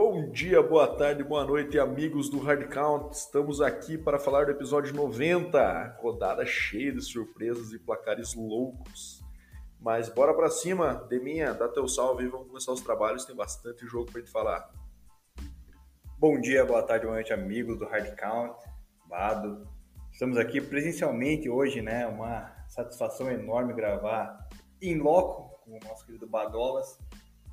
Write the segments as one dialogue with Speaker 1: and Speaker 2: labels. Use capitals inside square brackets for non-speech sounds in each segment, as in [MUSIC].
Speaker 1: Bom dia, boa tarde, boa noite, amigos do Hard Count. Estamos aqui para falar do episódio 90, rodada cheia de surpresas e placares loucos. Mas bora para cima, Deminha, dá teu salve e vamos começar os trabalhos, tem bastante jogo para gente falar.
Speaker 2: Bom dia, boa tarde, boa noite, amigos do Hard Count, Bado. Estamos aqui presencialmente hoje, né? Uma satisfação enorme gravar em loco com o nosso querido Badolas.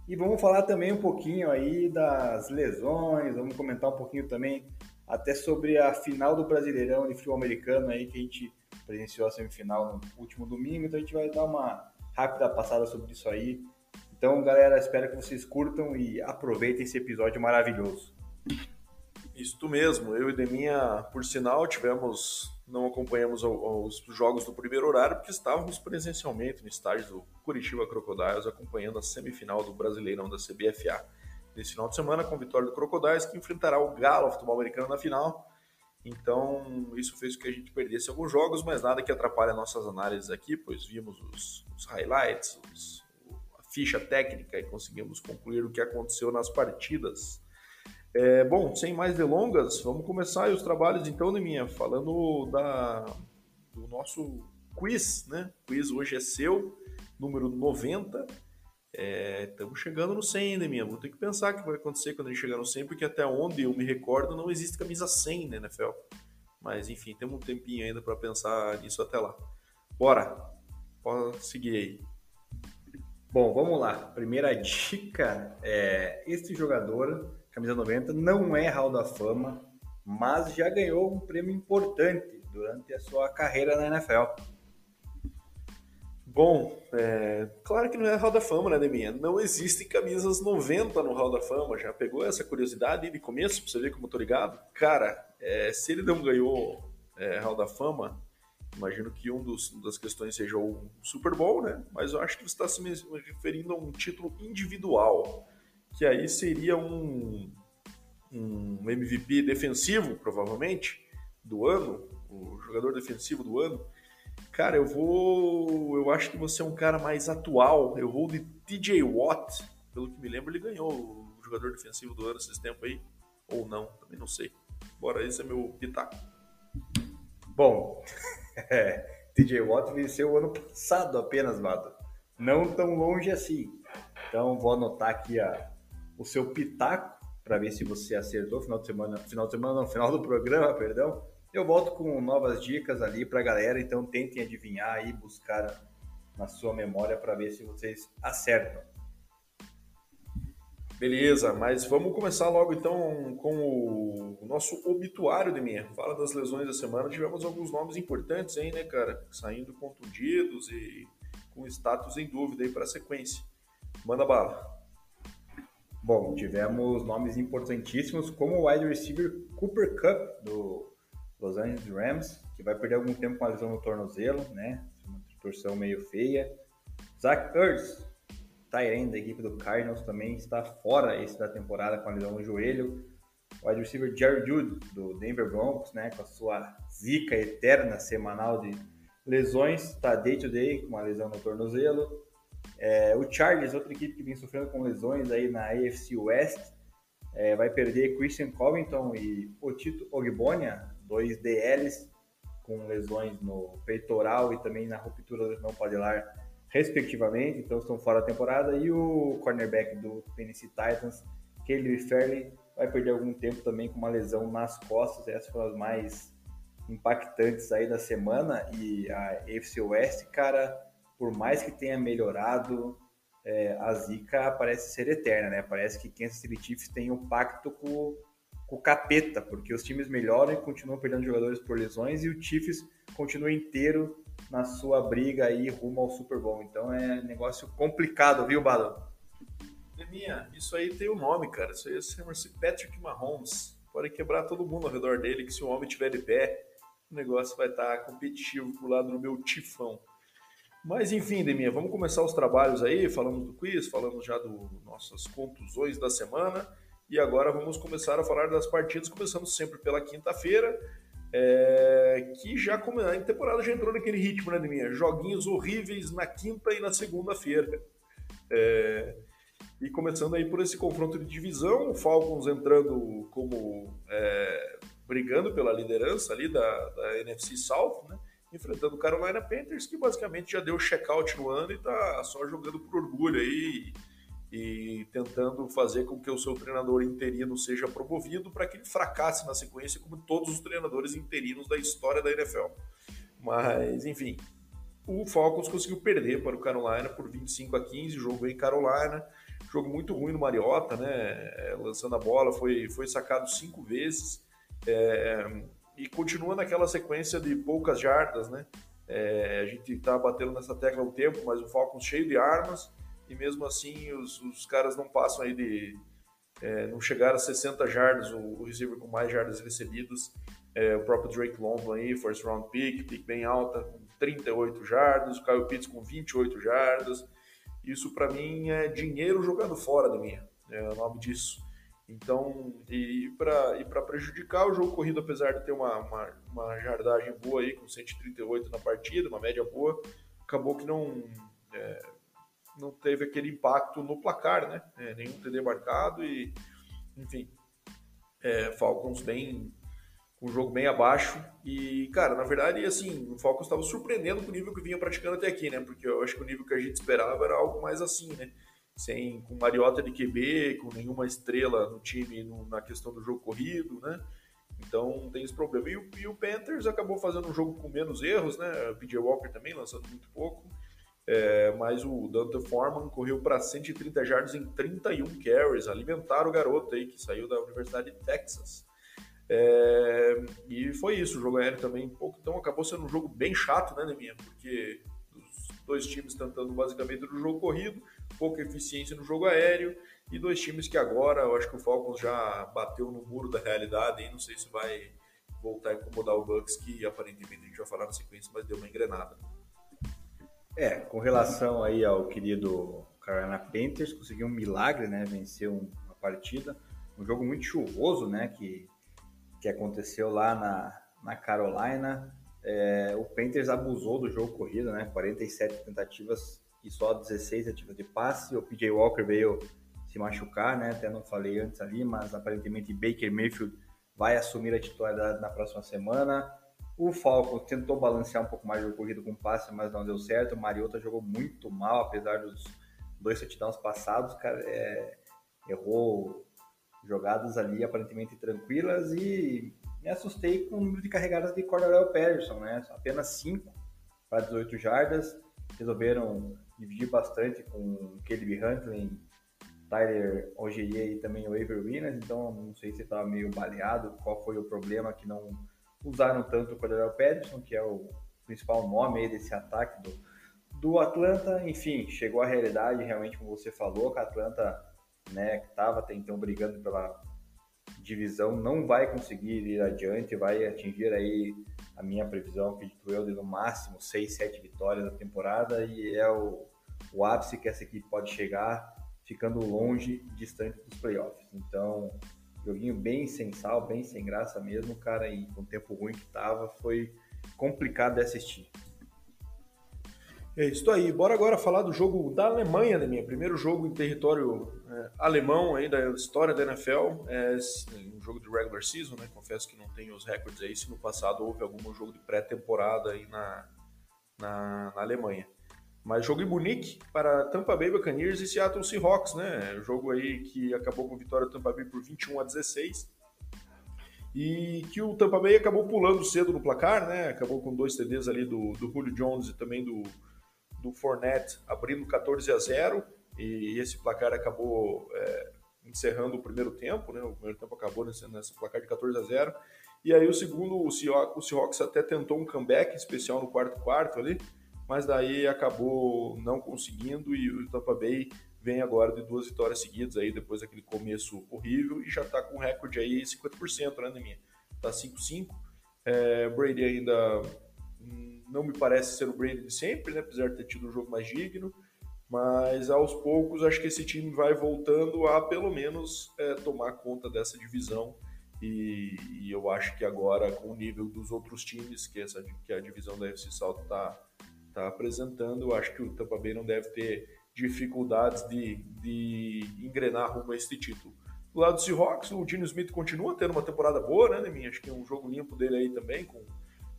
Speaker 2: E vamos falar também um pouquinho aí das lesões, vamos comentar um pouquinho também até sobre a final do Brasileirão de futebol americano aí que a gente presenciou a semifinal no último domingo, então a gente vai dar uma rápida passada sobre isso aí. Então, galera, espero que vocês curtam e aproveitem esse episódio maravilhoso.
Speaker 1: Isso mesmo, eu e Deminha, por sinal, tivemos não acompanhamos os jogos do primeiro horário porque estávamos presencialmente no estádio do Curitiba Crocodiles acompanhando a semifinal do Brasileirão da CBFA. Nesse final de semana, com vitória do Crocodiles, que enfrentará o Galo Futebol Americano na final. Então, isso fez com que a gente perdesse alguns jogos, mas nada que atrapalhe as nossas análises aqui, pois vimos os, os highlights, os, a ficha técnica e conseguimos concluir o que aconteceu nas partidas. É, bom, sem mais delongas, vamos começar os trabalhos então, Neminha, falando da, do nosso quiz, né? O quiz hoje é seu, número 90. Estamos é, chegando no 100, Neminha. Vou ter que pensar o que vai acontecer quando a gente chegar no 100, porque até onde eu me recordo não existe camisa 100 na NFL. Mas enfim, temos um tempinho ainda para pensar nisso até lá. Bora, pode seguir aí.
Speaker 2: Bom, vamos lá. Primeira dica é: este jogador camisa 90, não é Hall da Fama, mas já ganhou um prêmio importante durante a sua carreira na NFL.
Speaker 1: Bom, é, claro que não é Hall da Fama, né, Deminha? Não existem camisas 90 no Hall da Fama. Já pegou essa curiosidade de começo, pra você ver como eu tô ligado? Cara, é, se ele não ganhou é, Hall da Fama, imagino que um dos, das questões seja o Super Bowl, né? Mas eu acho que você está se referindo a um título individual que aí seria um, um MVP defensivo, provavelmente, do ano, o jogador defensivo do ano. Cara, eu vou. Eu acho que você é um cara mais atual. Eu vou de TJ Watt. Pelo que me lembro, ele ganhou o jogador defensivo do ano esses tempos aí. Ou não, também não sei. Bora, esse é meu pitaco.
Speaker 2: Bom, [LAUGHS] é, TJ Watt venceu o ano passado apenas, Vado. Não tão longe assim. Então vou anotar aqui a, o seu pitaco para ver se você acertou final de semana, final de semana não, final do programa, perdão. Eu volto com novas dicas ali para a galera, então tentem adivinhar e buscar na sua memória para ver se vocês acertam.
Speaker 1: Beleza, mas vamos começar logo então com o nosso obituário de minha. Fala das lesões da semana. Tivemos alguns nomes importantes aí, né, cara? Saindo contundidos e com status em dúvida aí para a sequência. Manda bala.
Speaker 2: Bom, tivemos nomes importantíssimos como o wide receiver Cooper Cup do Los Angeles Rams, que vai perder algum tempo com a lesão no tornozelo, né? Uma torção meio feia. Zach Ertz, Tyrene da equipe do Cardinals, também está fora esse da temporada com a lesão no joelho. O wide receiver Jerry Jude do Denver Broncos, né? Com a sua zica eterna semanal de lesões, está day to day com uma lesão no tornozelo. É, o Chargers, outra equipe que vem sofrendo com lesões aí na AFC West, é, vai perder Christian Covington e Otito Ogbonia, dois DLs com lesões no peitoral e também na ruptura do não patelar, respectivamente, então estão fora da temporada. E o cornerback do Tennessee Titans, Caleb Fairley, vai perder algum tempo também com uma lesão nas costas. Essas foram as mais impactantes aí da semana. E a AFC West, cara, por mais que tenha melhorado, é, a zica parece ser eterna, né? Parece que Kansas City Chiefs tem um pacto com, com o capeta, porque os times melhoram e continuam perdendo jogadores por lesões e o Chiefs continua inteiro na sua briga aí rumo ao Super Bowl. Então é negócio complicado, viu, Balão?
Speaker 1: Minha, isso aí tem o um nome, cara. Isso aí chama-se Patrick Mahomes. Pode quebrar todo mundo ao redor dele, que se o homem tiver de pé, o negócio vai estar competitivo pro lado do meu tifão. Mas enfim, Deminha, vamos começar os trabalhos aí. Falamos do quiz, falamos já das nossas contusões da semana. E agora vamos começar a falar das partidas, começando sempre pela quinta-feira. É, que já a temporada já entrou naquele ritmo, né, Deminha? Joguinhos horríveis na quinta e na segunda-feira. É, E começando aí por esse confronto de divisão, o Falcons entrando como é, brigando pela liderança ali da, da NFC South, né? Enfrentando o Carolina Panthers, que basicamente já deu check-out no ano e está só jogando por orgulho aí e, tentando fazer com que o seu treinador interino seja promovido para que ele fracasse na sequência, como todos os treinadores interinos da história da NFL. Mas, enfim, o Falcons conseguiu perder para o Carolina por 25 a 15, jogo em Carolina, jogo muito ruim no Mariota, né? Lançando a bola, foi, foi sacado cinco vezes. É, e continua naquela sequência de poucas jardas, né? É, a gente está batendo nessa tecla um tempo, mas o Falcons cheio de armas e mesmo assim os, os caras não passam aí de. É, não chegaram a 60 jardas, o, o receiver com mais jardas recebidas. É, o próprio Drake London aí, first round pick, pick bem alta, com 38 jardas, o Kyle Pitts com 28 jardas. Isso para mim é dinheiro jogando fora de mim, é o nome disso. Então, e para e prejudicar o jogo corrido, apesar de ter uma, uma, uma, jardagem boa aí, com 138 na partida, uma média boa, acabou que não, é, não teve aquele impacto no placar, né? É, nenhum TD marcado e, enfim, é, Falcons bem, com um jogo bem abaixo. E, cara, na verdade, assim, o Falcons estava surpreendendo com o nível que vinha praticando até aqui, né? Porque eu acho que o nível que a gente esperava era algo mais assim, né? Sem com Mariota de QB, com nenhuma estrela no time no, na questão do jogo corrido, né? Então tem esse problema. E o, e o, Panthers acabou fazendo um jogo com menos erros, né? PJ Walker também lançando muito pouco. É, mas o Dante Foreman correu para 130 jardas em 31 carries, alimentaram o garoto aí que saiu da Universidade de Texas. É, e foi isso, o jogo aéreo também pouco, então acabou sendo um jogo bem chato, né, Neminha? Porque os dois times tentando basicamente no jogo corrido, pouca eficiência no jogo aéreo e dois times que agora eu acho que o Falcons já bateu no muro da realidade e não sei se vai voltar a incomodar o Bucks, que aparentemente a gente vai falar na sequência, mas deu uma engrenada.
Speaker 2: É, com relação aí ao querido Carolina Panthers, conseguiu um milagre, né? Vencer uma partida. Um jogo muito chuvoso, né? Que, que aconteceu lá na, na Carolina. É, o Panthers abusou do jogo corrido, né? 47 tentativas e só 16 ativas de passe. O PJ Walker veio se machucar, né? Até não falei antes ali, mas aparentemente Baker Mayfield vai assumir a titularidade na próxima semana. O Falcons tentou balancear um pouco mais o corrido com passe, mas não deu certo. O Mariota jogou muito mal, apesar dos dois touchdowns passados, cara, é, errou jogadas ali aparentemente tranquilas e me assustei com o número de carregadas de Cordell Patterson, né? Apenas 5 para 18 jardas. Resolveram dividir bastante com Caleb Huntley, Tyler Ogier e também o Avery Williams, então não sei se estava meio baleado, qual foi o problema que não usaram tanto o Cordell Patterson, que é o principal nome desse ataque do, do Atlanta. Enfim, chegou a realidade, realmente, como você falou, que a Atlanta né, estava até então brigando pela divisão, não vai conseguir ir adiante, vai atingir aí a minha previsão, acredito eu, de no máximo 6, 7 vitórias na temporada e é o, o ápice que essa equipe pode chegar, ficando longe, distante dos playoffs. Então, joguinho bem sem sal, bem sem graça mesmo, cara, e com o tempo ruim que tava, foi complicado de assistir.
Speaker 1: É isso aí. Bora agora falar do jogo da Alemanha, né, minha primeiro jogo em território é, alemão aí da história da NFL. É um jogo de regular season, né? Confesso que não tenho os recordes aí se no passado houve algum jogo de pré-temporada aí na, na, na, Alemanha. Mas jogo em Munique para Tampa Bay Buccaneers e Seattle Seahawks, né? Jogo aí que acabou com vitória do Tampa Bay por 21 a 16 e que o Tampa Bay acabou pulando cedo no placar, né? Acabou com dois TDs ali do, do Julio Jones e também do do Fournette abrindo 14 a 0 e esse placar acabou é, encerrando o primeiro tempo, né? O primeiro tempo acabou nesse, nesse placar de 14 a 0. E aí o segundo, o Seahawks, o Seahawks até tentou um comeback especial no quarto quarto ali, mas daí acabou não conseguindo e o Tampa Bay vem agora de duas vitórias seguidas aí depois daquele começo horrível e já está com um recorde aí 50%, né, minha Tá 5-5. É, Brady ainda não me parece ser o Brady de sempre, né? apesar de ter tido um jogo mais digno, mas aos poucos acho que esse time vai voltando a pelo menos é, tomar conta dessa divisão e, e, eu acho que agora com o nível dos outros times que essa que a divisão da FC South está tá apresentando, eu acho que o Tampa Bay não deve ter dificuldades de, de engrenar rumo a este título. Do lado do Seahawks, o Dino Smith continua tendo uma temporada boa, né, Neminha? Acho que é um jogo limpo dele aí também, com,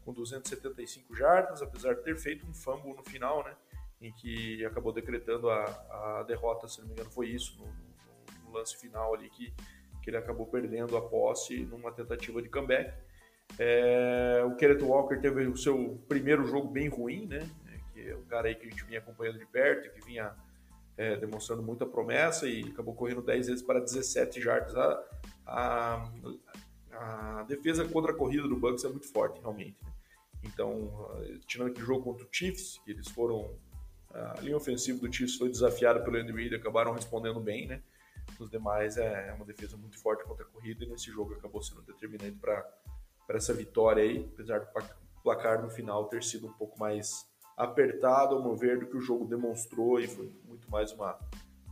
Speaker 1: com 275 jardas, apesar de ter feito um fumble no final, né? Em que acabou decretando a, a derrota, se não me engano, foi isso, no, no, no lance final ali, que, que ele acabou perdendo a posse numa tentativa de comeback. É, o Kenneth Walker teve o seu primeiro jogo bem ruim, né? Que é um cara aí que a gente vinha acompanhando de perto, que vinha é, demonstrando muita promessa e acabou correndo 10 vezes para 17 jardas. A, a, a, defesa contra a corrida do Bucks é muito forte, realmente. Né? Então, tirando aquele jogo contra o Chiefs, que eles foram. A linha ofensiva do Chiefs foi desafiada pelo Andy Reid, acabaram respondendo bem, né? Os demais é, é uma defesa muito forte contra a corrida e nesse jogo acabou sendo determinante para essa vitória aí, apesar do placar no final ter sido um pouco mais apertado, ao meu ver, do que o jogo demonstrou e foi muito mais uma,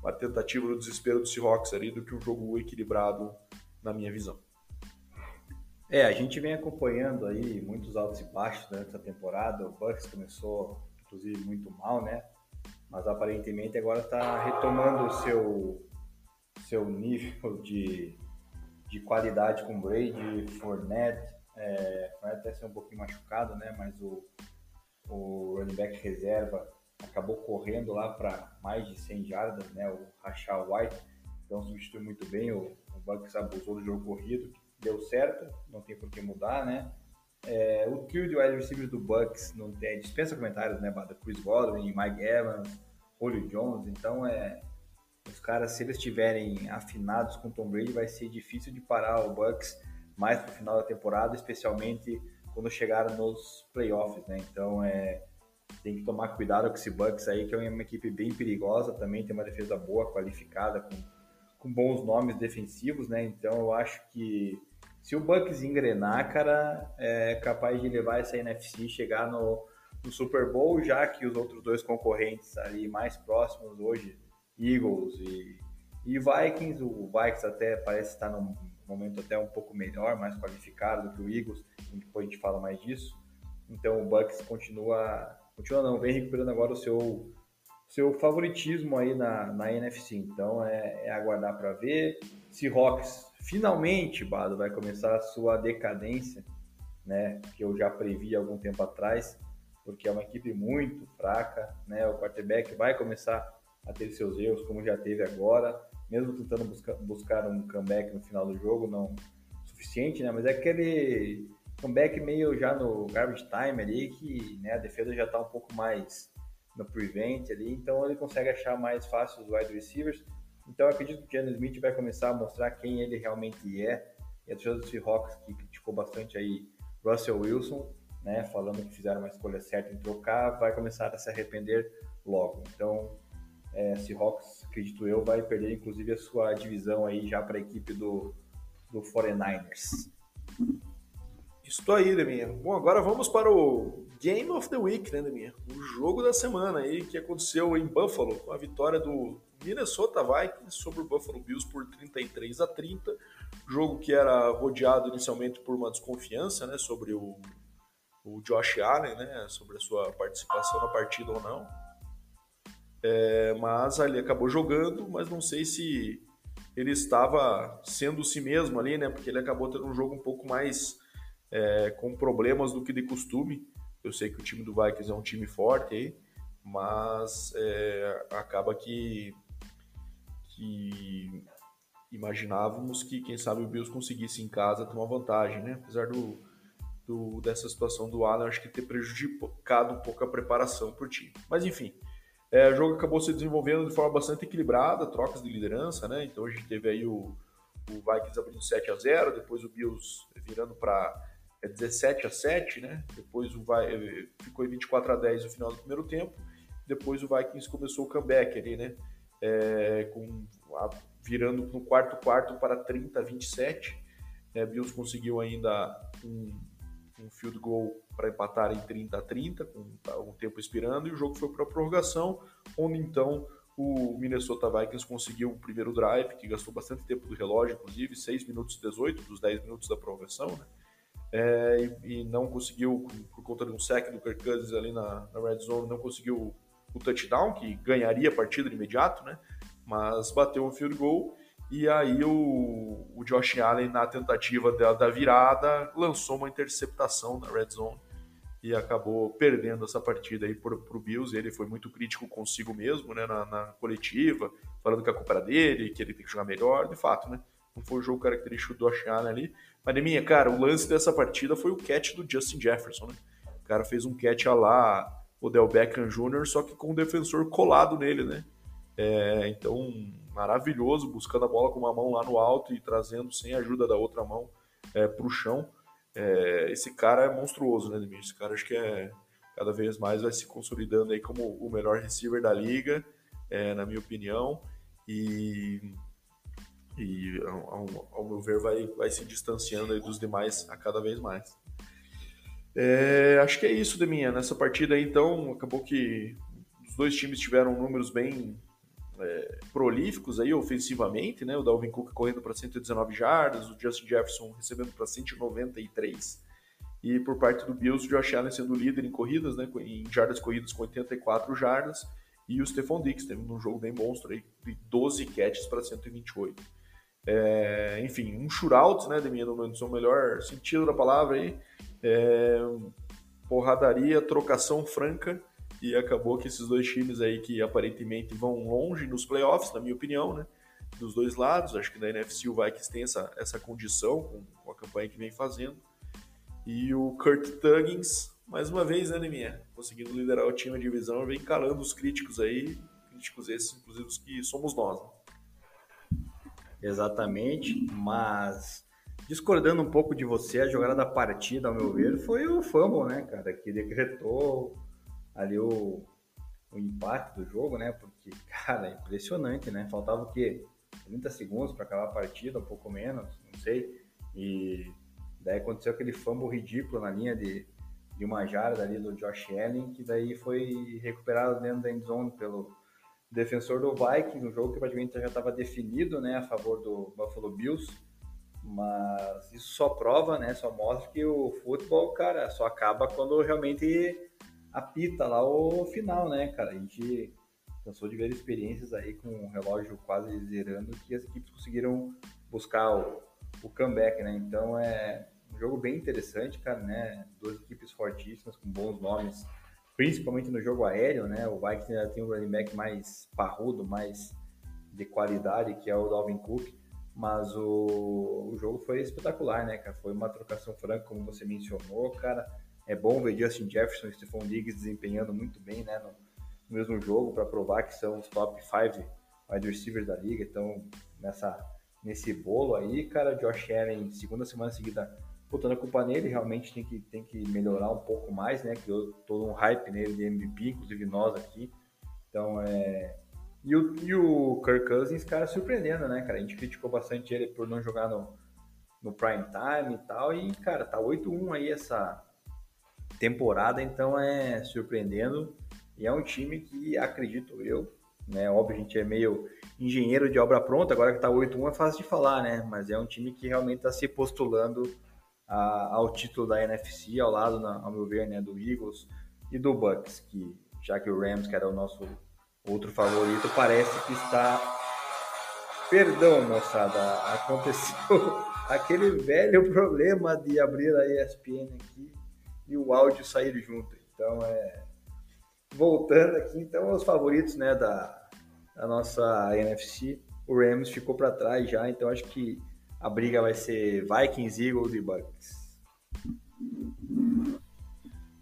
Speaker 1: uma tentativa do desespero do Seahawks ali do que um jogo equilibrado na minha visão.
Speaker 2: É, a gente vem acompanhando aí muitos altos e baixos durante essa temporada. O Bucks começou, inclusive, muito mal, né? Mas aparentemente agora está retomando o seu, seu nível de, de qualidade com Brady, Fournette. É, Fournette até ser um pouquinho machucado, né? Mas o, o running back reserva acabou correndo lá para mais de 100 jardas, né? O Rashad White, então substitui muito bem. O, o Bucks abusou do jogo corrido, deu certo, não tem por que mudar, né? É, o trio de wide receivers do Bucks não tem, dispensa comentários, né? Bada Chris Godwin, Mike Evans, Julio Jones, então é os caras se eles estiverem afinados com Tom Brady vai ser difícil de parar o Bucks mais pro final da temporada, especialmente quando chegaram nos playoffs, né? Então é tem que tomar cuidado com esse Bucks aí, que é uma equipe bem perigosa, também tem uma defesa boa, qualificada, com, com bons nomes defensivos, né? Então eu acho que se o Bucks engrenar, cara, é capaz de levar essa NFC chegar no, no Super Bowl, já que os outros dois concorrentes ali mais próximos hoje, Eagles e, e Vikings, o Vikings até parece estar num momento até um pouco melhor, mais qualificado do que o Eagles, depois a gente fala mais disso. Então o Bucks continua, continua não, vem recuperando agora o seu seu favoritismo aí na, na NFC. Então é, é aguardar para ver. Seahawks finalmente, Bado, vai começar a sua decadência, né? Que eu já previ algum tempo atrás, porque é uma equipe muito fraca, né? O quarterback vai começar a ter seus erros, como já teve agora mesmo tentando buscar, buscar um comeback no final do jogo, não suficiente, né? Mas é aquele comeback meio já no garbage time ali, que né, a defesa já está um pouco mais no prevent ali, então ele consegue achar mais fácil os wide receivers. Então eu acredito que o Jalen Smith vai começar a mostrar quem ele realmente é. E a torcida do Seahawks, que criticou bastante aí Russell Wilson, né, falando que fizeram uma escolha certa em trocar, vai começar a se arrepender logo. Então é, Seahawks, acredito eu, vai perder inclusive a sua divisão aí já para a equipe do, do 49ers.
Speaker 1: Isso aí, Deminha. Bom, agora vamos para o Game of the Week, né, Deminha? O jogo da semana aí que aconteceu em Buffalo, com a vitória do Minnesota Vikings sobre o Buffalo Bills por 33 a 30. Jogo que era rodeado inicialmente por uma desconfiança, né, sobre o, o Josh Allen, né, sobre a sua participação na partida ou não. É, mas ali acabou jogando, mas não sei se ele estava sendo si mesmo ali, né? Porque ele acabou tendo um jogo um pouco mais é, com problemas do que de costume. Eu sei que o time do Vikings é um time forte aí, mas é, acaba que, que imaginávamos que, quem sabe, o Bills conseguisse em casa ter uma vantagem, né? Apesar do, do dessa situação do Allen, acho que ter prejudicado um pouco a preparação para o time. Mas enfim, é, o jogo acabou se desenvolvendo de forma bastante equilibrada, trocas de liderança, né? Então a gente teve aí o, o Vikings abrindo 7 a 0 depois o Bills virando para é, 17 a 7 né? Depois o é, ficou em 24 a 10 no final do primeiro tempo. Depois o Vikings começou o comeback ali, né? É, com, a, virando no quarto quarto para 30 a 27. É, Bills conseguiu ainda um, um field goal para empatar em 30 a 30, com algum tempo expirando, e o jogo foi para a prorrogação, onde então o Minnesota Vikings conseguiu o primeiro drive, que gastou bastante tempo do relógio, inclusive, 6 minutos e 18 dos 10 minutos da prorrogação, né? É, e, e, não conseguiu, por conta de um sec do Kirk Cousins ali na, na red zone, não conseguiu o touchdown, que ganharia a partida de imediato, né? Mas bateu um field goal e aí o, o Josh Allen, na tentativa da, da virada, lançou uma interceptação na red zone e acabou perdendo essa partida aí pro, pro Bills. Ele foi muito crítico consigo mesmo, né, na, na, coletiva, falando que a culpa era dele, que ele tem que jogar melhor, de fato, né? Não foi o jogo característico do Josh Allen ali. Mas, minha, cara, o lance dessa partida foi o catch do Justin Jefferson, né? O cara fez um catch a lá o Del Beckham Jr., só que com o defensor colado nele, né? É, então, maravilhoso, buscando a bola com uma mão lá no alto e trazendo sem ajuda da outra mão é, para o chão. É, esse cara é monstruoso, né, Demir? Esse cara acho que é cada vez mais vai se consolidando aí como o melhor receiver da liga, é, na minha opinião, e, e ao, ao, meu ver vai, vai se distanciando dos demais a cada vez mais. É, acho que é isso, Deminha. Nessa partida aí, então, acabou que os dois times tiveram números bem é, prolíficos aí ofensivamente, né? O Dalvin Cook correndo para 119 jardas, o Justin Jefferson recebendo para 193. E por parte do Bills, o Josh Allen sendo líder em corridas, né? Em jardas corridas com 84 jardas. E o Stephon Diggs teve um jogo bem monstro aí, de 12 catches para 128. É, enfim, um shootout, né, Deminha, no seu melhor sentido da palavra aí. É, porradaria, trocação franca e acabou que esses dois times aí que aparentemente vão longe nos playoffs, na minha opinião, né? Dos dois lados, acho que na NFC o Vikings tem essa, essa condição com, com a campanha que vem fazendo. E o Kurt Tuggins, mais uma vez, né, Neminha? Conseguindo liderar o time de divisão, vem calando os críticos aí, críticos esses, inclusive os que somos nós. Né?
Speaker 2: Exatamente, mas discordando um pouco de você, a jogada da partida, ao meu ver, foi o fumble, né, cara, que decretou ali o, o empate do jogo, né? Porque, [LAUGHS] cara, é impressionante, né? Faltava o quê? 30 segundos para acabar a partida, um pouco menos, não sei. E daí aconteceu aquele fumble ridículo na linha de, de uma jarda ali do Josh Allen, que daí foi recuperado dentro da endzone pelo defensor do Vikings, um jogo que praticamente já estava definido, né, a favor do Buffalo Bills. Mas isso só prova, né, só mostra que o futebol, cara, só acaba quando realmente apita lá o final, né, cara? A gente cansou de ver experiências aí com o relógio quase zerando que as equipes conseguiram buscar o, o comeback, né? Então é um jogo bem interessante, cara, né? Duas equipes fortíssimas com bons nomes, principalmente no jogo aéreo, né? O Vikings ainda tem um running back mais parrudo, mais de qualidade, que é o Dalvin Cook, mas o, o jogo foi espetacular, né, cara? Foi uma trocação franca, como você mencionou, cara é bom ver Justin Jefferson e Stephon Diggs desempenhando muito bem né, no, no mesmo jogo para provar que são os top 5 wide receivers da liga. Então, nessa, nesse bolo aí, cara, Josh Allen, segunda semana seguida, botando a culpa nele, realmente tem que, tem que melhorar um pouco mais, né? Criou todo um hype nele de MVP, inclusive nós aqui. Então, é. E o, e o Kirk Cousins, cara, surpreendendo, né, cara? A gente criticou bastante ele por não jogar no, no prime time e tal. E, cara, tá 8-1 aí essa, temporada, então é surpreendendo. E é um time que, acredito eu, né? Óbvio, a gente é meio engenheiro de obra pronta, agora que tá 8-1 é fácil de falar, né? Mas é um time que realmente está se postulando a, ao título da NFC, ao lado, na, ao meu ver, né, do Eagles e do Bucks, que já que o Rams, que era o nosso outro favorito, parece que está. Perdão, moçada, aconteceu [LAUGHS] aquele velho problema de abrir a ESPN aqui e o áudio sair junto. Então, é... voltando aqui, então, os favoritos né, da, da nossa NFC, o Rams ficou para trás já, então acho que a briga vai ser Vikings, Eagles e Bucks.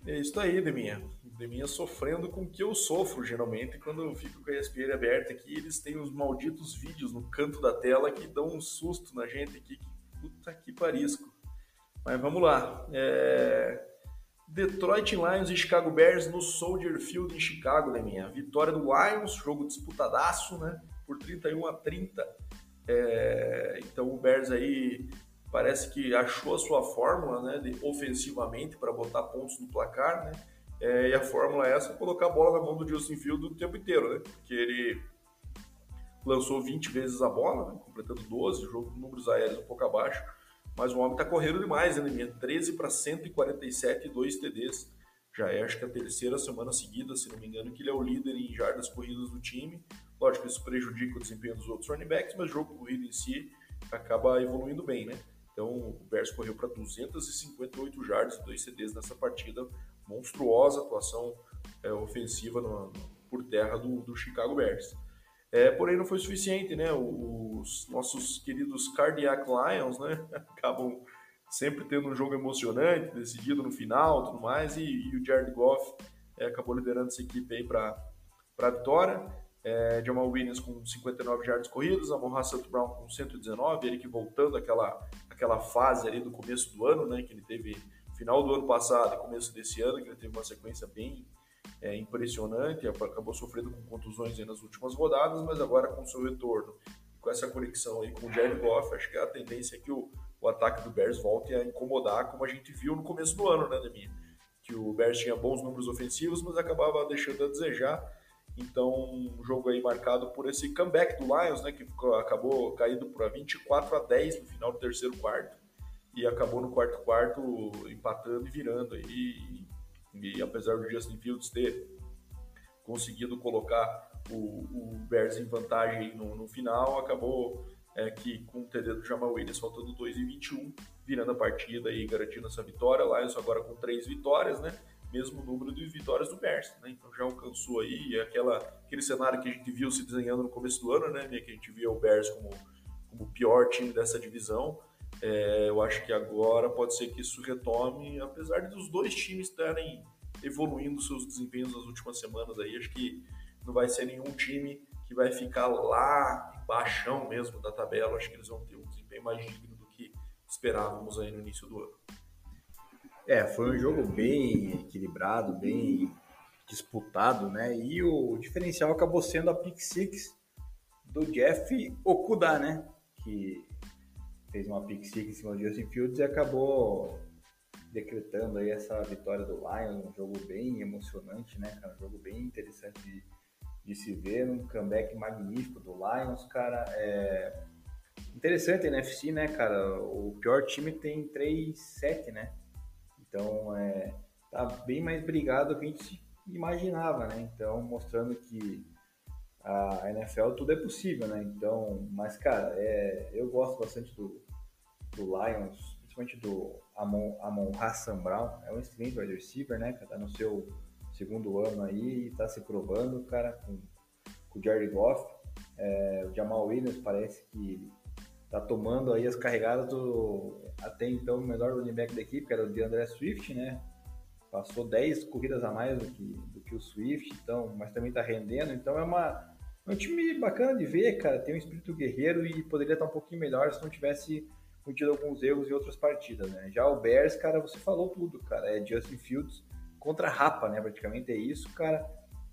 Speaker 1: É isso aí, Deminha. Deminha sofrendo com o que eu sofro, geralmente, quando eu fico com a ESPN aberta aqui, eles têm os malditos vídeos no canto da tela que dão um susto na gente aqui. Puta que parisco. Mas vamos lá. É... Detroit Lions e Chicago Bears no Soldier Field em Chicago, né, minha? Vitória do Lions, jogo disputadaço, né? Por 31 a 30. É, então o Bears aí parece que achou a sua fórmula, né, de, ofensivamente para botar pontos no placar, né? É, e a fórmula é essa, colocar a bola na mão do Justin Field o tempo inteiro, né? Porque ele lançou 20 vezes a bola, né, completando 12, jogo com números aéreos um pouco abaixo mas o homem está correndo demais, né, minha? 13 para 147 e 2 TDs. Já é, acho que a terceira semana seguida, se não me engano, que ele é o líder em jardas corridas do time. Lógico, isso prejudica o desempenho dos outros running backs, mas o jogo corrido em si acaba evoluindo bem, né? Então, o Bears correu para 258 jardas e 2 CDs nessa partida. Monstruosa atuação é, ofensiva no, no, por terra do, do Chicago Bears. É, porém, não foi suficiente, né? Os nossos queridos Cardiac Lions, né? [LAUGHS] Acabam sempre tendo um jogo emocionante, decidido no final, tudo mais, e, e o Jared Goff é, acabou liderando essa equipe aí para a vitória. É, Jamal Williams com 59 jardas corridas, Amon Hassan Brown com 119, ele que voltando àquela, àquela fase ali do começo do ano, né, que ele teve final do ano passado e começo desse ano, que ele teve uma sequência bem é, impressionante, acabou sofrendo com contusões nas últimas rodadas, mas agora com seu retorno, com essa conexão aí com o Jared Goff, acho que a tendência é que o, o ataque do Bears volte a incomodar, como a gente viu no começo do ano, né, Deminha? Que o Bears tinha bons números ofensivos, mas acabava deixando a desejar. Então, um jogo aí marcado por esse comeback do Lions, né, que acabou caindo para 24 a 10 no final do terceiro quarto e acabou no quarto quarto empatando e virando aí. E, e apesar do Justin Fields ter conseguido colocar o, o Bears em vantagem no, no final, acabou é, que com o TD do Jamal Williams faltando 2 e 21, virando a partida e garantindo essa vitória. Lions agora com três vitórias, né? Mesmo número de vitórias do Bears, né? Então já alcançou aí aquela, aquele cenário que a gente viu se desenhando no começo do ano, né? Que a gente via o Bears como, como o pior time dessa divisão. É, eu acho que agora pode ser que isso retome, apesar dos dois times estarem evoluindo seus desempenhos nas últimas semanas aí. Acho que não vai ser nenhum time que vai ficar lá baixão mesmo da tabela. Acho que eles vão ter um desempenho mais digno do que esperávamos aí no início do ano.
Speaker 2: É, foi um jogo bem equilibrado, bem disputado, né? E o diferencial acabou sendo a pick six do Jeff Okuda, né? Que fez uma pick six em cima do Justin Fields e acabou decretando aí essa vitória do Lions, um jogo bem emocionante, né, cara? Um jogo bem interessante de, de se ver, um comeback magnífico do Lions, cara. É interessante a NFC, né, cara? O pior time tem 3-7, né? Então, é, tá bem mais brigado do que a gente imaginava, né? Então, mostrando que a NFL tudo é possível, né? Então, mas, cara, é, eu gosto bastante do, do Lions, principalmente do Amon, Amon Hassan Brown. É um excelente wide receiver, né? Tá no seu segundo ano aí e tá se provando, cara, com, com o Jared Goff. É, o Jamal Williams parece que tá tomando aí as carregadas do até então o melhor running back da equipe, que era o de André Swift, né? Passou 10 corridas a mais do que, do que o Swift, então, mas também tá rendendo. Então é uma, é um time bacana de ver, cara. Tem um espírito guerreiro e poderia estar um pouquinho melhor se não tivesse cometido alguns erros em outras partidas, né? Já o Bears, cara, você falou tudo, cara. É Justin Fields contra Rapa, né? Praticamente é isso, cara.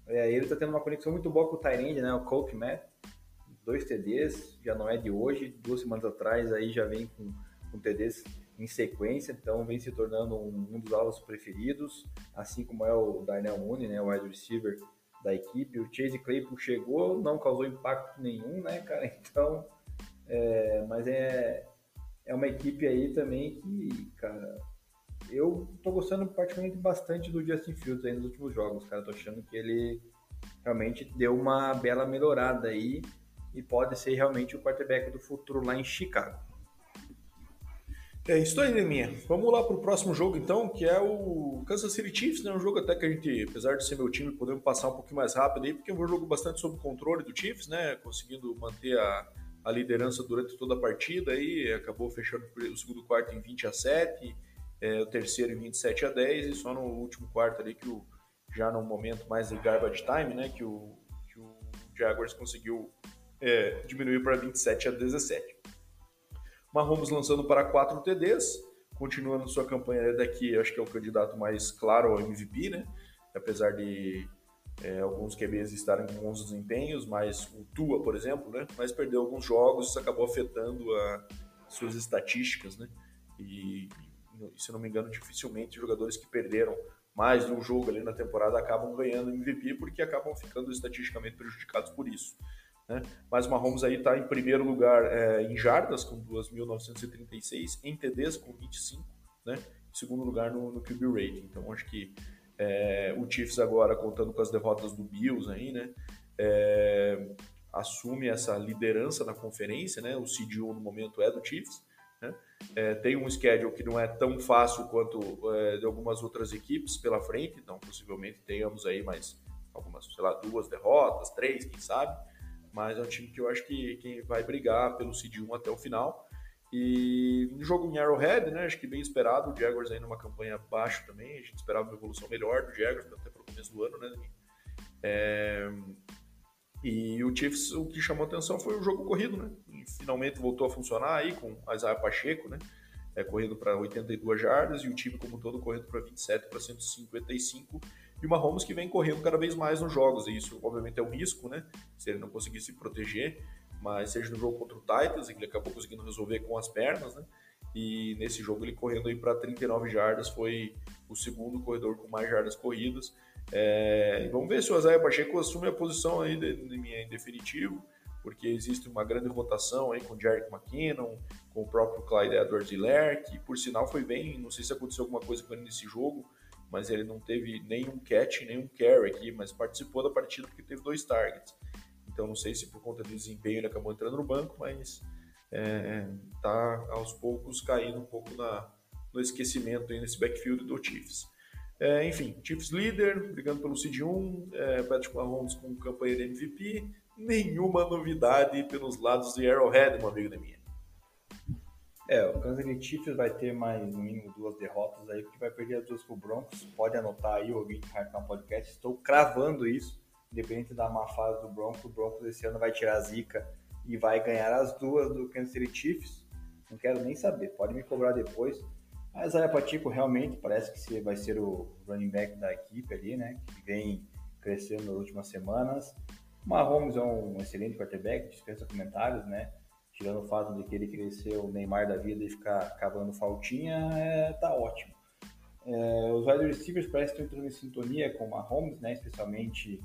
Speaker 2: É, ele tá tendo uma conexão muito boa com o Tyrande, né? O Coke Matt. Dois TDs, já não é de hoje. Duas semanas atrás aí já vem com, com TDs em sequência, então vem se tornando um, um dos alvos preferidos, assim como é o Darnell Mooney, né? O wide receiver da equipe. O Chase Claypool chegou, não causou impacto nenhum, né, cara? [LAUGHS] Então, é, mas é, é uma equipe aí também que, cara, eu tô gostando particularmente bastante do Justin Fields aí nos últimos jogos, cara. Tô achando que ele realmente deu uma bela melhorada aí e pode ser realmente o quarterback do futuro lá em Chicago.
Speaker 1: É isso aí, Neminha. Vamos lá para o próximo jogo, então, que é o Kansas City Chiefs, né? Um jogo até que a gente, apesar de ser meu time, podemos passar um pouquinho mais rápido aí, porque é um jogo bastante sob controle do Chiefs, né? Conseguindo manter a, a liderança durante toda a partida aí, acabou fechando o segundo quarto em 20 a 7, é, o terceiro em 27 a 10 e só no último quarto ali que o já no momento mais de garbage time, né, que o, que o Jaguars conseguiu é, diminuir para 27 a 17. Mahomes lançando para 4 TDs, continuando sua campanha daqui, acho que é o candidato mais claro ao MVP, né? Apesar de é, alguns QBs estarem com bons desempenhos, mas o Tua, por exemplo, né? Mas perdeu alguns jogos, isso acabou afetando a, suas estatísticas, né? E, se não me engano, dificilmente jogadores que perderam mais de um jogo ali na temporada acabam ganhando MVP porque acabam ficando estatisticamente prejudicados por isso. Né? Mas Mahomes aí está em primeiro lugar é, em jardas com 2.936, em TDs com 25, né? Em segundo lugar no, no QB rating. Então acho que É, o Chiefs agora, contando com as derrotas do Bills aí, né? É, assume essa liderança na conferência, né? O 1 no momento é do Chiefs. Né? É, tem um schedule que não é tão fácil quanto é, de algumas outras equipes pela frente, então possivelmente tenhamos aí mais algumas, sei lá, duas derrotas, três, quem sabe. Mas é um time que eu acho que quem vai brigar pelo seed 1 até o final. E no jogo em Arrowhead, né, acho que bem esperado, o Jaguars aí numa campanha baixa também, a gente esperava uma evolução melhor do Jaguars até para o começo do ano, né, é, e o Chiefs, o que chamou atenção foi o jogo corrido, né, e finalmente voltou a funcionar aí com Isaiah Pacheco, né, é, correndo para 82 jardas e o time como todo correndo para 27 para 155 e o Mahomes que vem correndo cada vez mais nos jogos, e isso obviamente é um risco, né, se ele não conseguir se proteger, mas seja no jogo contra o Titans, ele acabou conseguindo resolver com as pernas, né? E nesse jogo ele correndo aí para 39 jardas, foi o segundo corredor com mais jardas corridas. É, vamos ver se o Azaia Pacheco assume a posição aí de, de, em definitivo, porque existe uma grande rotação aí com o Jerick McKinnon, com o próprio Clyde Edwards-Helaire, que por sinal foi bem, não sei se aconteceu alguma coisa com ele nesse jogo, mas ele não teve nenhum catch, nenhum carry aqui, mas participou da partida porque teve dois targets. Então não sei se por conta de desempenho ele acabou entrando no banco, mas está é, aos poucos caindo um pouco na, no esquecimento aí nesse backfield do Chiefs. É, enfim, Chiefs líder, brigando pelo seed 1, é, Patrick Mahomes com campanha de MVP, nenhuma novidade pelos lados de Arrowhead, meu amigo da minha.
Speaker 2: É, o Kansas City Chiefs vai ter mais no mínimo duas derrotas aí, porque vai perder as duas pro Broncos. Pode anotar aí, ouvinte Hardcore Podcast. Estou cravando isso independente da má fase do Broncos, o Broncos esse ano vai tirar a zica e vai ganhar as duas do Kansas City Chiefs. Não quero nem saber, pode me cobrar depois. Mas Isaiah Patico realmente parece que vai ser o running back da equipe ali, né? Que vem crescendo nas últimas semanas. O Mahomes é um excelente quarterback, dispensa comentários, né? Tirando o fato de que ele cresceu o Neymar da vida e ficar cavando faltinha, é, tá ótimo. É, os wide receivers parecem estão entrando em sintonia com o Mahomes, né? Especialmente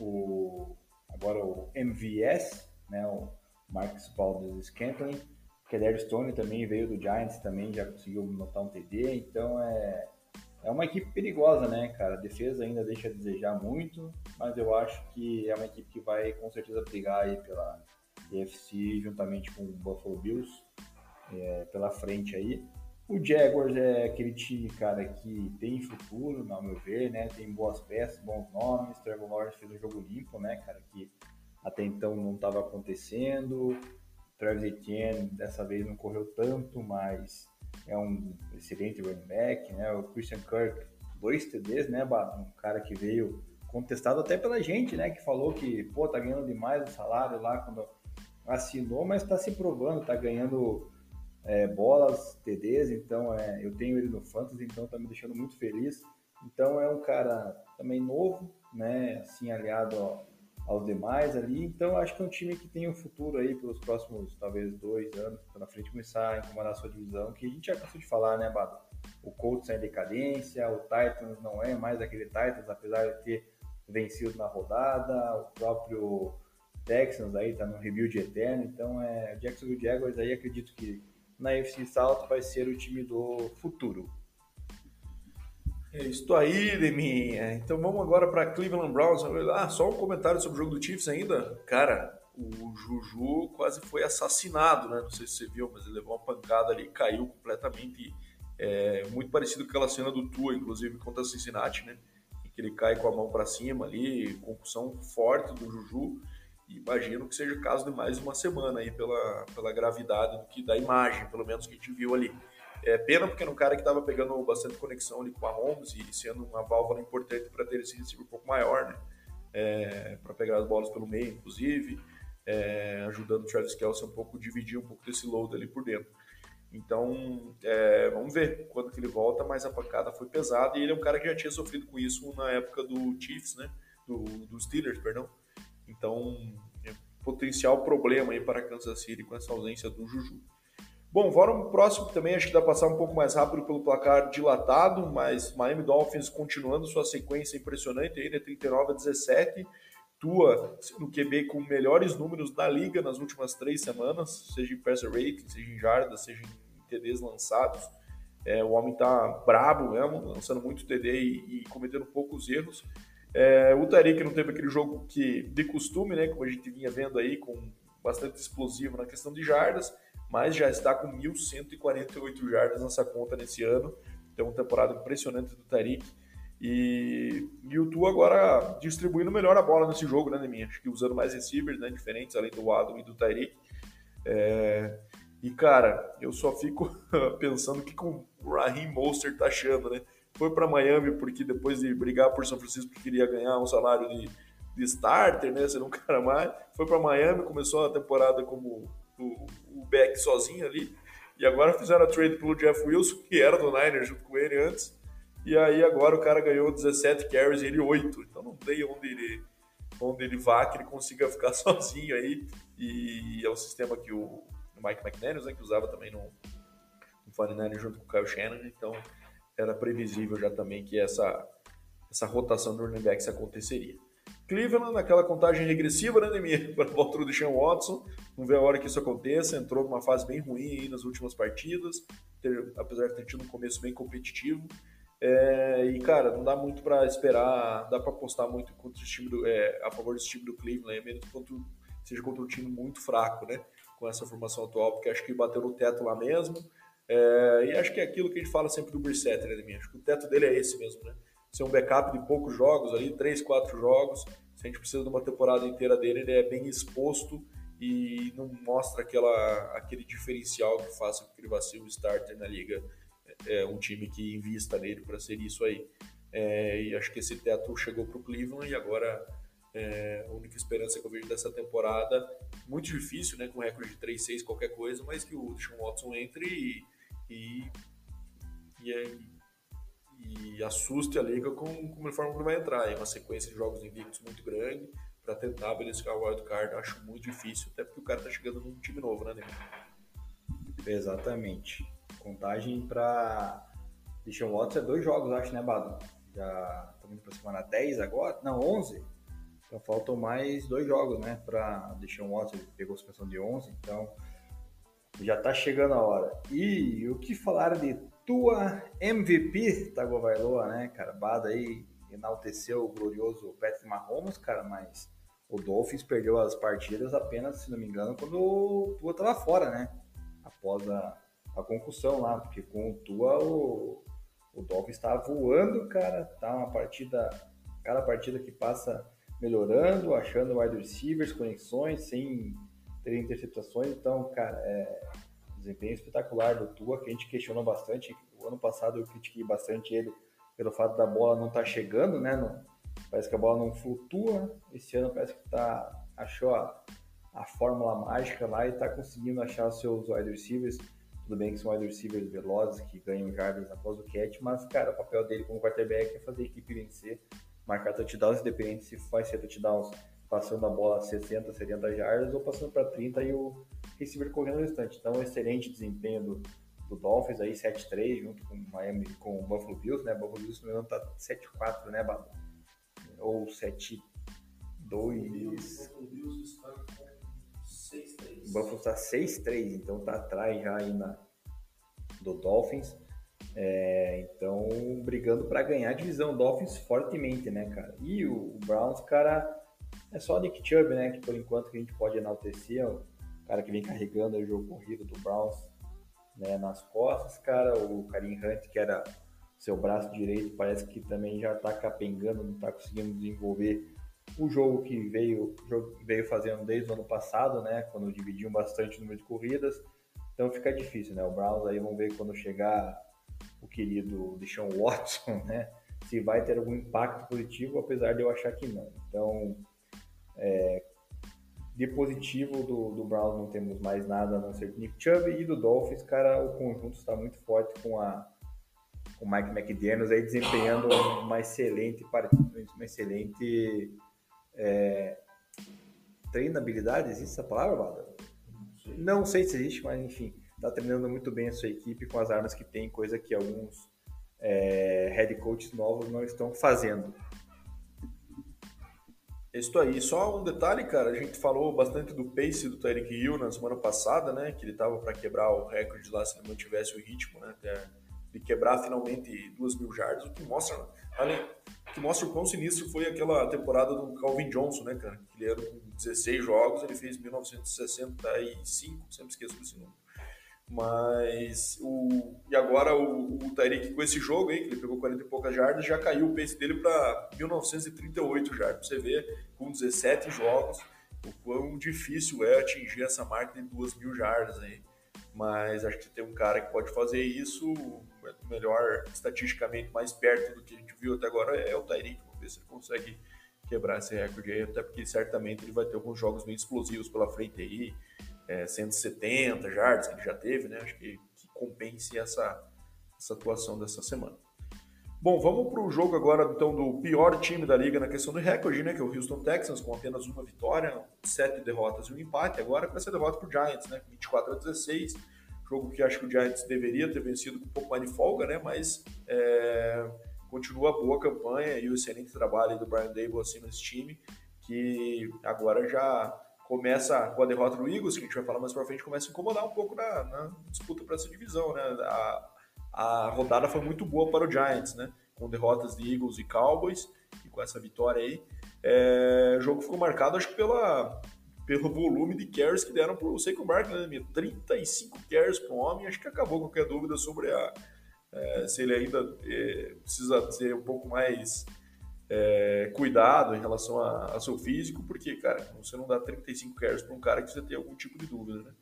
Speaker 2: o, agora o MVS, né, o Marcus Valdez Scantling, Kedar Stone também veio do Giants, também já conseguiu notar um TD, então é, é uma equipe perigosa, né, cara? A defesa ainda deixa a desejar muito, mas eu acho que é uma equipe que vai com certeza brigar aí pela EFC juntamente com o Buffalo Bills é, pela frente aí. O Jaguars é aquele time, cara, que tem futuro, ao meu ver, né? Tem boas peças, bons nomes. Trevor Lawrence fez um jogo limpo, né, cara, que até então não estava acontecendo. Travis Etienne dessa vez não correu tanto, mas é um excelente running back, né? O Christian Kirk, dois TDs, né, Um cara que veio contestado até pela gente, né? Que falou que, pô, tá ganhando demais o salário lá quando assinou, mas tá se provando, tá ganhando é, bolas, TDs, então é, eu tenho ele no Fantasy, então tá me deixando muito feliz. Então é um cara também novo, né, assim, aliado ao, aos demais ali, então acho que é um time que tem um futuro aí pelos próximos, talvez, dois anos pela frente, começar a incomodar a sua divisão, que a gente já cansou de falar, né, Bado? O Colts é em decadência, o Titans não é mais aquele Titans, apesar de ter vencido na rodada, o próprio Texans aí tá no rebuild eterno, então é, Jacksonville Jaguars aí acredito que na FC South vai ser o time do futuro.
Speaker 1: É isso aí, Deminha. Então vamos agora para Cleveland Browns. Ah, só um comentário sobre o jogo do Chiefs ainda. Cara, o Juju quase foi assassinado, né? Não sei se você viu, mas ele levou uma pancada ali, caiu completamente. É, muito parecido com aquela cena do Tua, inclusive, contra Cincinnati, né? Em que ele cai com a mão para cima ali, concussão forte do Juju. Imagino que seja o caso de mais uma semana aí pela, pela gravidade do que da imagem, pelo menos que a gente viu ali. É pena porque era um cara que estava pegando bastante conexão ali com a Holmes e sendo uma válvula importante para ter esse receiver um pouco maior, né? É, para pegar as bolas pelo meio, inclusive, é, ajudando o Travis Kelce um pouco, dividir um pouco desse load ali por dentro. Então, é, vamos ver quando que ele volta, mas a pancada foi pesada e ele é um cara que já tinha sofrido com isso na época do Chiefs, né? Do, do Steelers, perdão. Então, é potencial problema aí para Kansas City com essa ausência do Juju. Bom, vamos próximo também, acho que dá para passar um pouco mais rápido pelo placar dilatado, mas Miami Dolphins continuando sua sequência impressionante ainda, 39 a 17. Tua no QB com melhores números da liga nas últimas três semanas, seja em passer rating, seja em jardas, seja em TDs lançados. É, o homem tá brabo mesmo, lançando muito TD e, e cometendo poucos erros. É, o Tariq não teve aquele jogo que de costume, né, como a gente vinha vendo aí, com bastante explosivo na questão de jardas, mas já está com 1.148 jardas nessa conta nesse ano. Então, uma temporada impressionante do Tariq. E, e o Tu agora distribuindo melhor a bola nesse jogo, né, Neminha? Acho que usando mais receivers, né, diferentes, além do Adam e do Tyreek. É, e, cara, eu só fico [LAUGHS] pensando que com o Raheem Mostert tá achando, né? Foi para Miami porque depois de brigar por São Francisco queria ganhar um salário de, de starter, né? Ser um [LAUGHS] cara mais. Foi para Miami, começou a temporada como o, o back sozinho ali. E agora fizeram a trade pelo Jeff Wilson, que era do Niners junto com ele antes. E aí agora o cara ganhou 17 carries e ele 8. Então não tem onde ele, onde ele vá que ele consiga ficar [LAUGHS] sozinho aí. E é o sistema que o Mike McDaniels, né, que usava também no, no 49 junto com o Kyle Shannon. Então era previsível já também que essa, essa rotação do running backs aconteceria. Cleveland, naquela contagem regressiva, né, Nemir? Para [LAUGHS] a volta do Deshaun Watson. Não vê a hora que isso aconteça. Entrou numa fase bem ruim aí nas últimas partidas, ter, apesar de ter tido um começo bem competitivo. É, e, cara, não dá muito para esperar, dá para apostar muito contra o time do, é, a favor desse time do Cleveland, mesmo que seja contra um time muito fraco, né? Com essa formação atual, porque acho que bateu no teto lá mesmo. É, e acho que é aquilo que a gente fala sempre do Brissett, né, Ademir? Acho que o teto dele é esse mesmo, né? Ser um backup de poucos jogos ali, três, quatro jogos. Se a gente precisa de uma temporada inteira dele, ele é bem exposto e não mostra aquela, aquele diferencial que faça com que ele vá ser o starter na liga é, um time que invista nele para ser isso aí. É, e acho que esse teto chegou para o Cleveland e agora é, a única esperança que eu vejo dessa temporada, muito difícil, né, com recorde de 3-6, qualquer coisa, mas que o Deshaun Watson entre e, e, e, é, e assuste a liga com, com a forma que vai entrar. É uma sequência de jogos invictos muito grande para tentar beliscar o wildcard, acho muito difícil, até porque o cara está chegando num time novo, né, Neymar?
Speaker 2: Exatamente. Contagem para Deshaun Watson é dois jogos, acho, né, Bado? Já estamos indo para semana 10 agora? Não, 11. Então faltam mais dois jogos, né, para Deshaun Watson. Ele pegou suspensão de 11, então já está chegando a hora. E o que falar de tua MVP, Tagovailoa, né, cara? Bado aí enalteceu o glorioso Patrick Mahomes, cara, mas o Dolphins perdeu as partidas apenas, se não me engano, quando o Tua estava fora, né? Após a a concussão lá, porque com o Tua o, o Dolphins está voando, cara, tá uma partida, cada partida que passa melhorando, achando wide receivers, conexões, sem ter interceptações, então, cara, é desempenho espetacular do Tua, que a gente questionou bastante, o ano passado eu critiquei bastante ele pelo fato da bola não estar tá chegando, né, parece que a bola não flutua, esse ano parece que tá, achou a, a fórmula mágica lá e está conseguindo achar os seus wide receivers, tudo bem que são wide receivers velozes que ganham jardas após o catch, mas, cara, o papel dele como quarterback é fazer a equipe vencer, marcar touchdowns, independente se vai ser touchdowns passando a bola a 60, 70 jardas ou passando para 30 e o receiver correndo o restante. Então, excelente desempenho do, do Dolphins aí, 7-3, junto com o Miami, com o Buffalo Bills, né? Buffalo Bills, se não me engano, tá 7-4, né, Bado? Ou 7-2. O Buffalo Bills está com o Buffalo está 6-3, então está atrás já aí na, do Dolphins. É, então, brigando para ganhar a divisão Dolphins fortemente, né, cara? E o, o, Browns, cara, é só o Nick Chubb, né? Que por enquanto que a gente pode enaltecer, é o cara que vem carregando o jogo corrido do Browns né, nas costas, cara. O Karim Hunt, que era seu braço direito, parece que também já tá capengando, não tá conseguindo desenvolver o jogo que veio, veio fazendo desde o ano passado, né? Quando dividiam bastante o número de corridas. Então fica difícil, né? O Browns aí vamos ver quando chegar o querido Deshaun Watson, [LAUGHS] né? Se vai ter algum impacto positivo, apesar de eu achar que não. Então, é, de positivo do, do Browns não temos mais nada a não ser Nick Chubb e do Dolphins, cara, o conjunto está muito forte com a com o Mike McDaniels aí desempenhando uma excelente uma excelente é, treinabilidade, existe essa palavra, Bada? Não sei se existe, mas enfim, está treinando muito bem a sua equipe com as armas que tem, coisa que alguns é, head coaches novos não estão fazendo.
Speaker 1: Isso aí. Só um detalhe, cara, a gente falou bastante do pace do Tyreek Hill na semana passada, né? Que ele tava para quebrar o recorde lá se ele mantivesse o ritmo, né? Até de quebrar finalmente duas mil jardas, o que mostra, além, que mostra o quão sinistro foi aquela temporada do Calvin Johnson, né, cara? Que ele era com 16 jogos, ele fez 1965, sempre esqueço desse número. Mas o. E agora o, o Tyreek com esse jogo aí, que ele pegou 40 e poucas jardas, já caiu o pace dele para 1938 jardas. Você vê, com 17 jogos, o quão difícil é atingir essa marca de 2 mil jardas aí. Mas acho que tem um cara que pode fazer isso, melhor estatisticamente, mais perto do que a gente viu até agora, é o Tyreek. Vamos ver se ele consegue quebrar esse recorde aí, até porque certamente ele vai ter alguns jogos bem explosivos pela frente aí é, 170 jardas que ele já teve, né? Acho que, que compense essa, essa atuação dessa semana. Bom, vamos para o jogo agora então do pior time da liga na questão do recorde, né? Que é o Houston Texans, com apenas uma vitória, sete derrotas e um empate. Agora com essa derrota para o Giants, né? 24 a 16. Jogo que acho que o Giants deveria ter vencido com um pouco mais de folga, né? Mas é, continua a boa campanha e o excelente trabalho do Brian Dable assim nesse time, que agora já começa com a derrota do Eagles, que a gente vai falar mais pra frente, começa a incomodar um pouco na, na disputa para essa divisão, né? A, a rodada foi muito boa para o Giants, né? Com derrotas de Eagles e Cowboys, e com essa vitória aí. É, o jogo ficou marcado, acho que pela, pelo volume de carries que deram para o Saquon Barkley, né? 35 carries para o homem, acho que acabou qualquer dúvida sobre a, é, se ele ainda é, precisa ser um pouco mais é, cuidado em relação a, a, seu físico, porque, cara, você não dá 35 carries para um cara que você tem algum tipo de dúvida, né?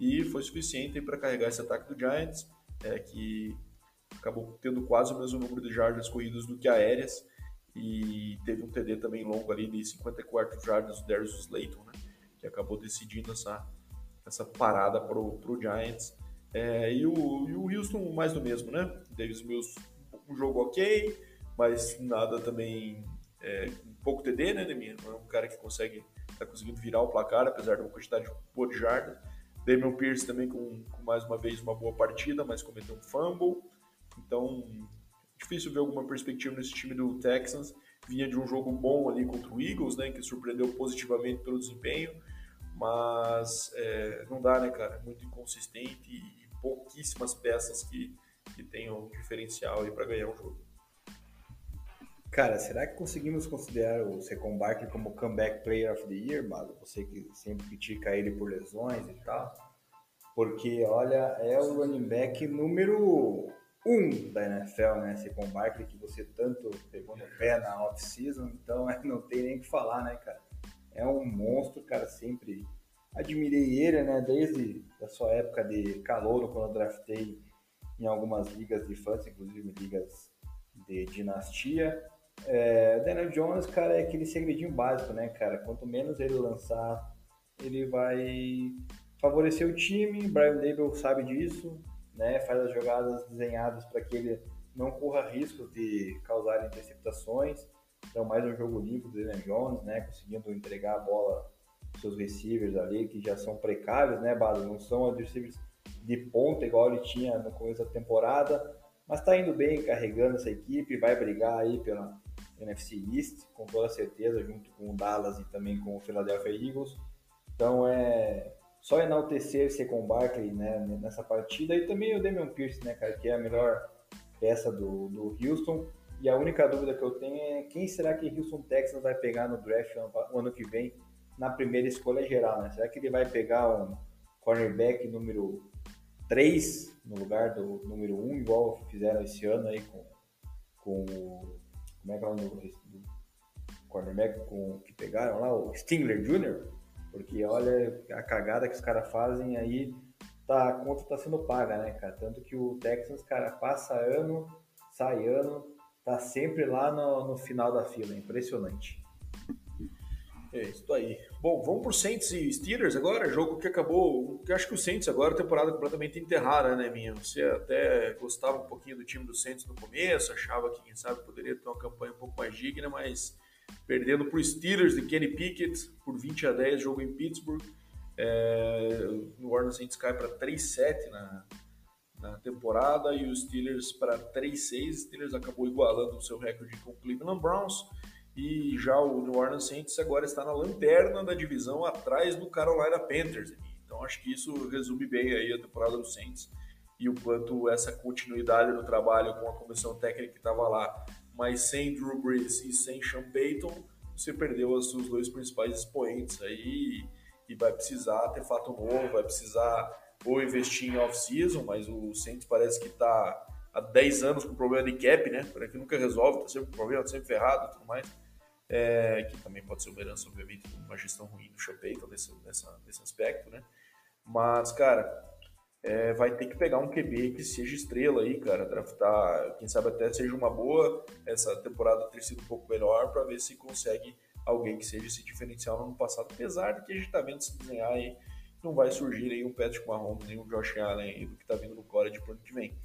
Speaker 1: E foi suficiente para carregar esse ataque do Giants, é, que acabou tendo quase o mesmo número de jardas corridas do que aéreas, e teve um TD também longo ali de 54 jardas do Darius Slayton, né? Que acabou decidindo essa, essa parada para o Giants. É, e, o, e o Houston mais do mesmo, né? Davis Mills, um jogo ok, mas nada também. É, um pouco TD, né, Demir? Não é um cara que consegue tá conseguindo virar o placar, apesar de uma quantidade boa de jardas. Damian Pierce também com, com, mais uma vez uma boa partida, mas cometeu um fumble. Então, difícil ver alguma perspectiva nesse time do Texans. Vinha de um jogo bom ali contra o Eagles, né, que surpreendeu positivamente pelo desempenho, mas é, não dá, né, cara? Muito inconsistente e pouquíssimas peças que, que tenham diferencial aí para ganhar um jogo.
Speaker 2: Cara, será que conseguimos considerar o Secon Barkley como Comeback Player of the Year, Mago? Você que sempre critica ele por lesões e tal. Porque, olha, é o running back número um da NFL, né? Secon Barkley, que você tanto pegou no pé na off-season, então [LAUGHS] não tem nem o que falar, né, cara? É um monstro, cara, sempre admirei ele, né? Desde a sua época de calor, quando eu draftei em algumas ligas de fãs, inclusive ligas de dinastia. É, Daniel Jones, cara, é aquele segredinho básico, né, cara? Quanto menos ele lançar, ele vai favorecer o time. Brian Dable sabe disso, né? Faz as jogadas desenhadas para que ele não corra risco de causar interceptações. Então, mais um jogo limpo do Daniel Jones, né? Conseguindo entregar a bola para seus receivers ali, que já são precários, né, Bado? Não são receivers de ponta igual ele tinha no começo da temporada, mas está indo bem, carregando essa equipe, vai brigar aí pela NFC East, com toda certeza, junto com o Dallas e também com o Philadelphia Eagles. Então é só enaltecer com Barkley né, nessa partida e também o Damian Pierce, né, cara, que é a melhor peça do, do Houston. E a única dúvida que eu tenho é quem será que Houston Texans vai pegar no draft o ano que vem na primeira escolha geral, né? Será que ele vai pegar um cornerback número 3 no lugar do número 1, igual fizeram esse ano aí com, com como é que é o nome do, cornerback com, que pegaram lá, o Stingler Jr., porque olha a cagada que os caras fazem aí, tá, a conta tá sendo paga, né, cara? Tanto que o Texans, cara, passa ano, sai ano, tá sempre lá no, no final da fila, impressionante.
Speaker 1: É isso aí. Bom, vamos pro Saints e Steelers agora, jogo que acabou. Que acho que o Saints agora a temporada completamente enterrada, né, minha? Você até gostava um pouquinho do time do Saints no começo, achava que quem sabe poderia ter uma campanha um pouco mais digna, mas perdendo pro Steelers de Kenny Pickett por 20 a 10, jogo em Pittsburgh. É, o Orlando Saints cai para 3-7 na, na temporada e os Steelers para 3-6. Steelers acabou igualando o seu recorde com o Cleveland Browns. E já o New Orleans Saints agora está na lanterna da divisão atrás do Carolina Panthers. Então acho que isso resume bem aí a temporada do Saints. e o quanto essa continuidade do trabalho com a comissão técnica que estava lá, mas sem Drew Brees e sem Sean Payton, você perdeu os seus dois principais expoentes aí e vai precisar ter fato novo, vai precisar ou investir em off-season, mas o Saints parece que está há 10 anos com problema de cap, né? Parece que nunca resolve, tá sempre com problema, tá sempre ferrado e tudo mais. É, que também pode ser uma herança, obviamente, de uma gestão ruim do Sean Payton nesse, nessa, nesse aspecto, né? Mas, cara, é, vai ter que pegar um QB que seja estrela aí, cara, draftar, quem sabe até seja uma boa, essa temporada ter sido um pouco melhor para ver se consegue alguém que seja esse diferencial no ano passado, apesar de que a gente tá vendo se desenhar aí, não vai surgir aí um Patrick Mahomes, nem um Josh Allen aí do que tá vindo no college pro ano que vem.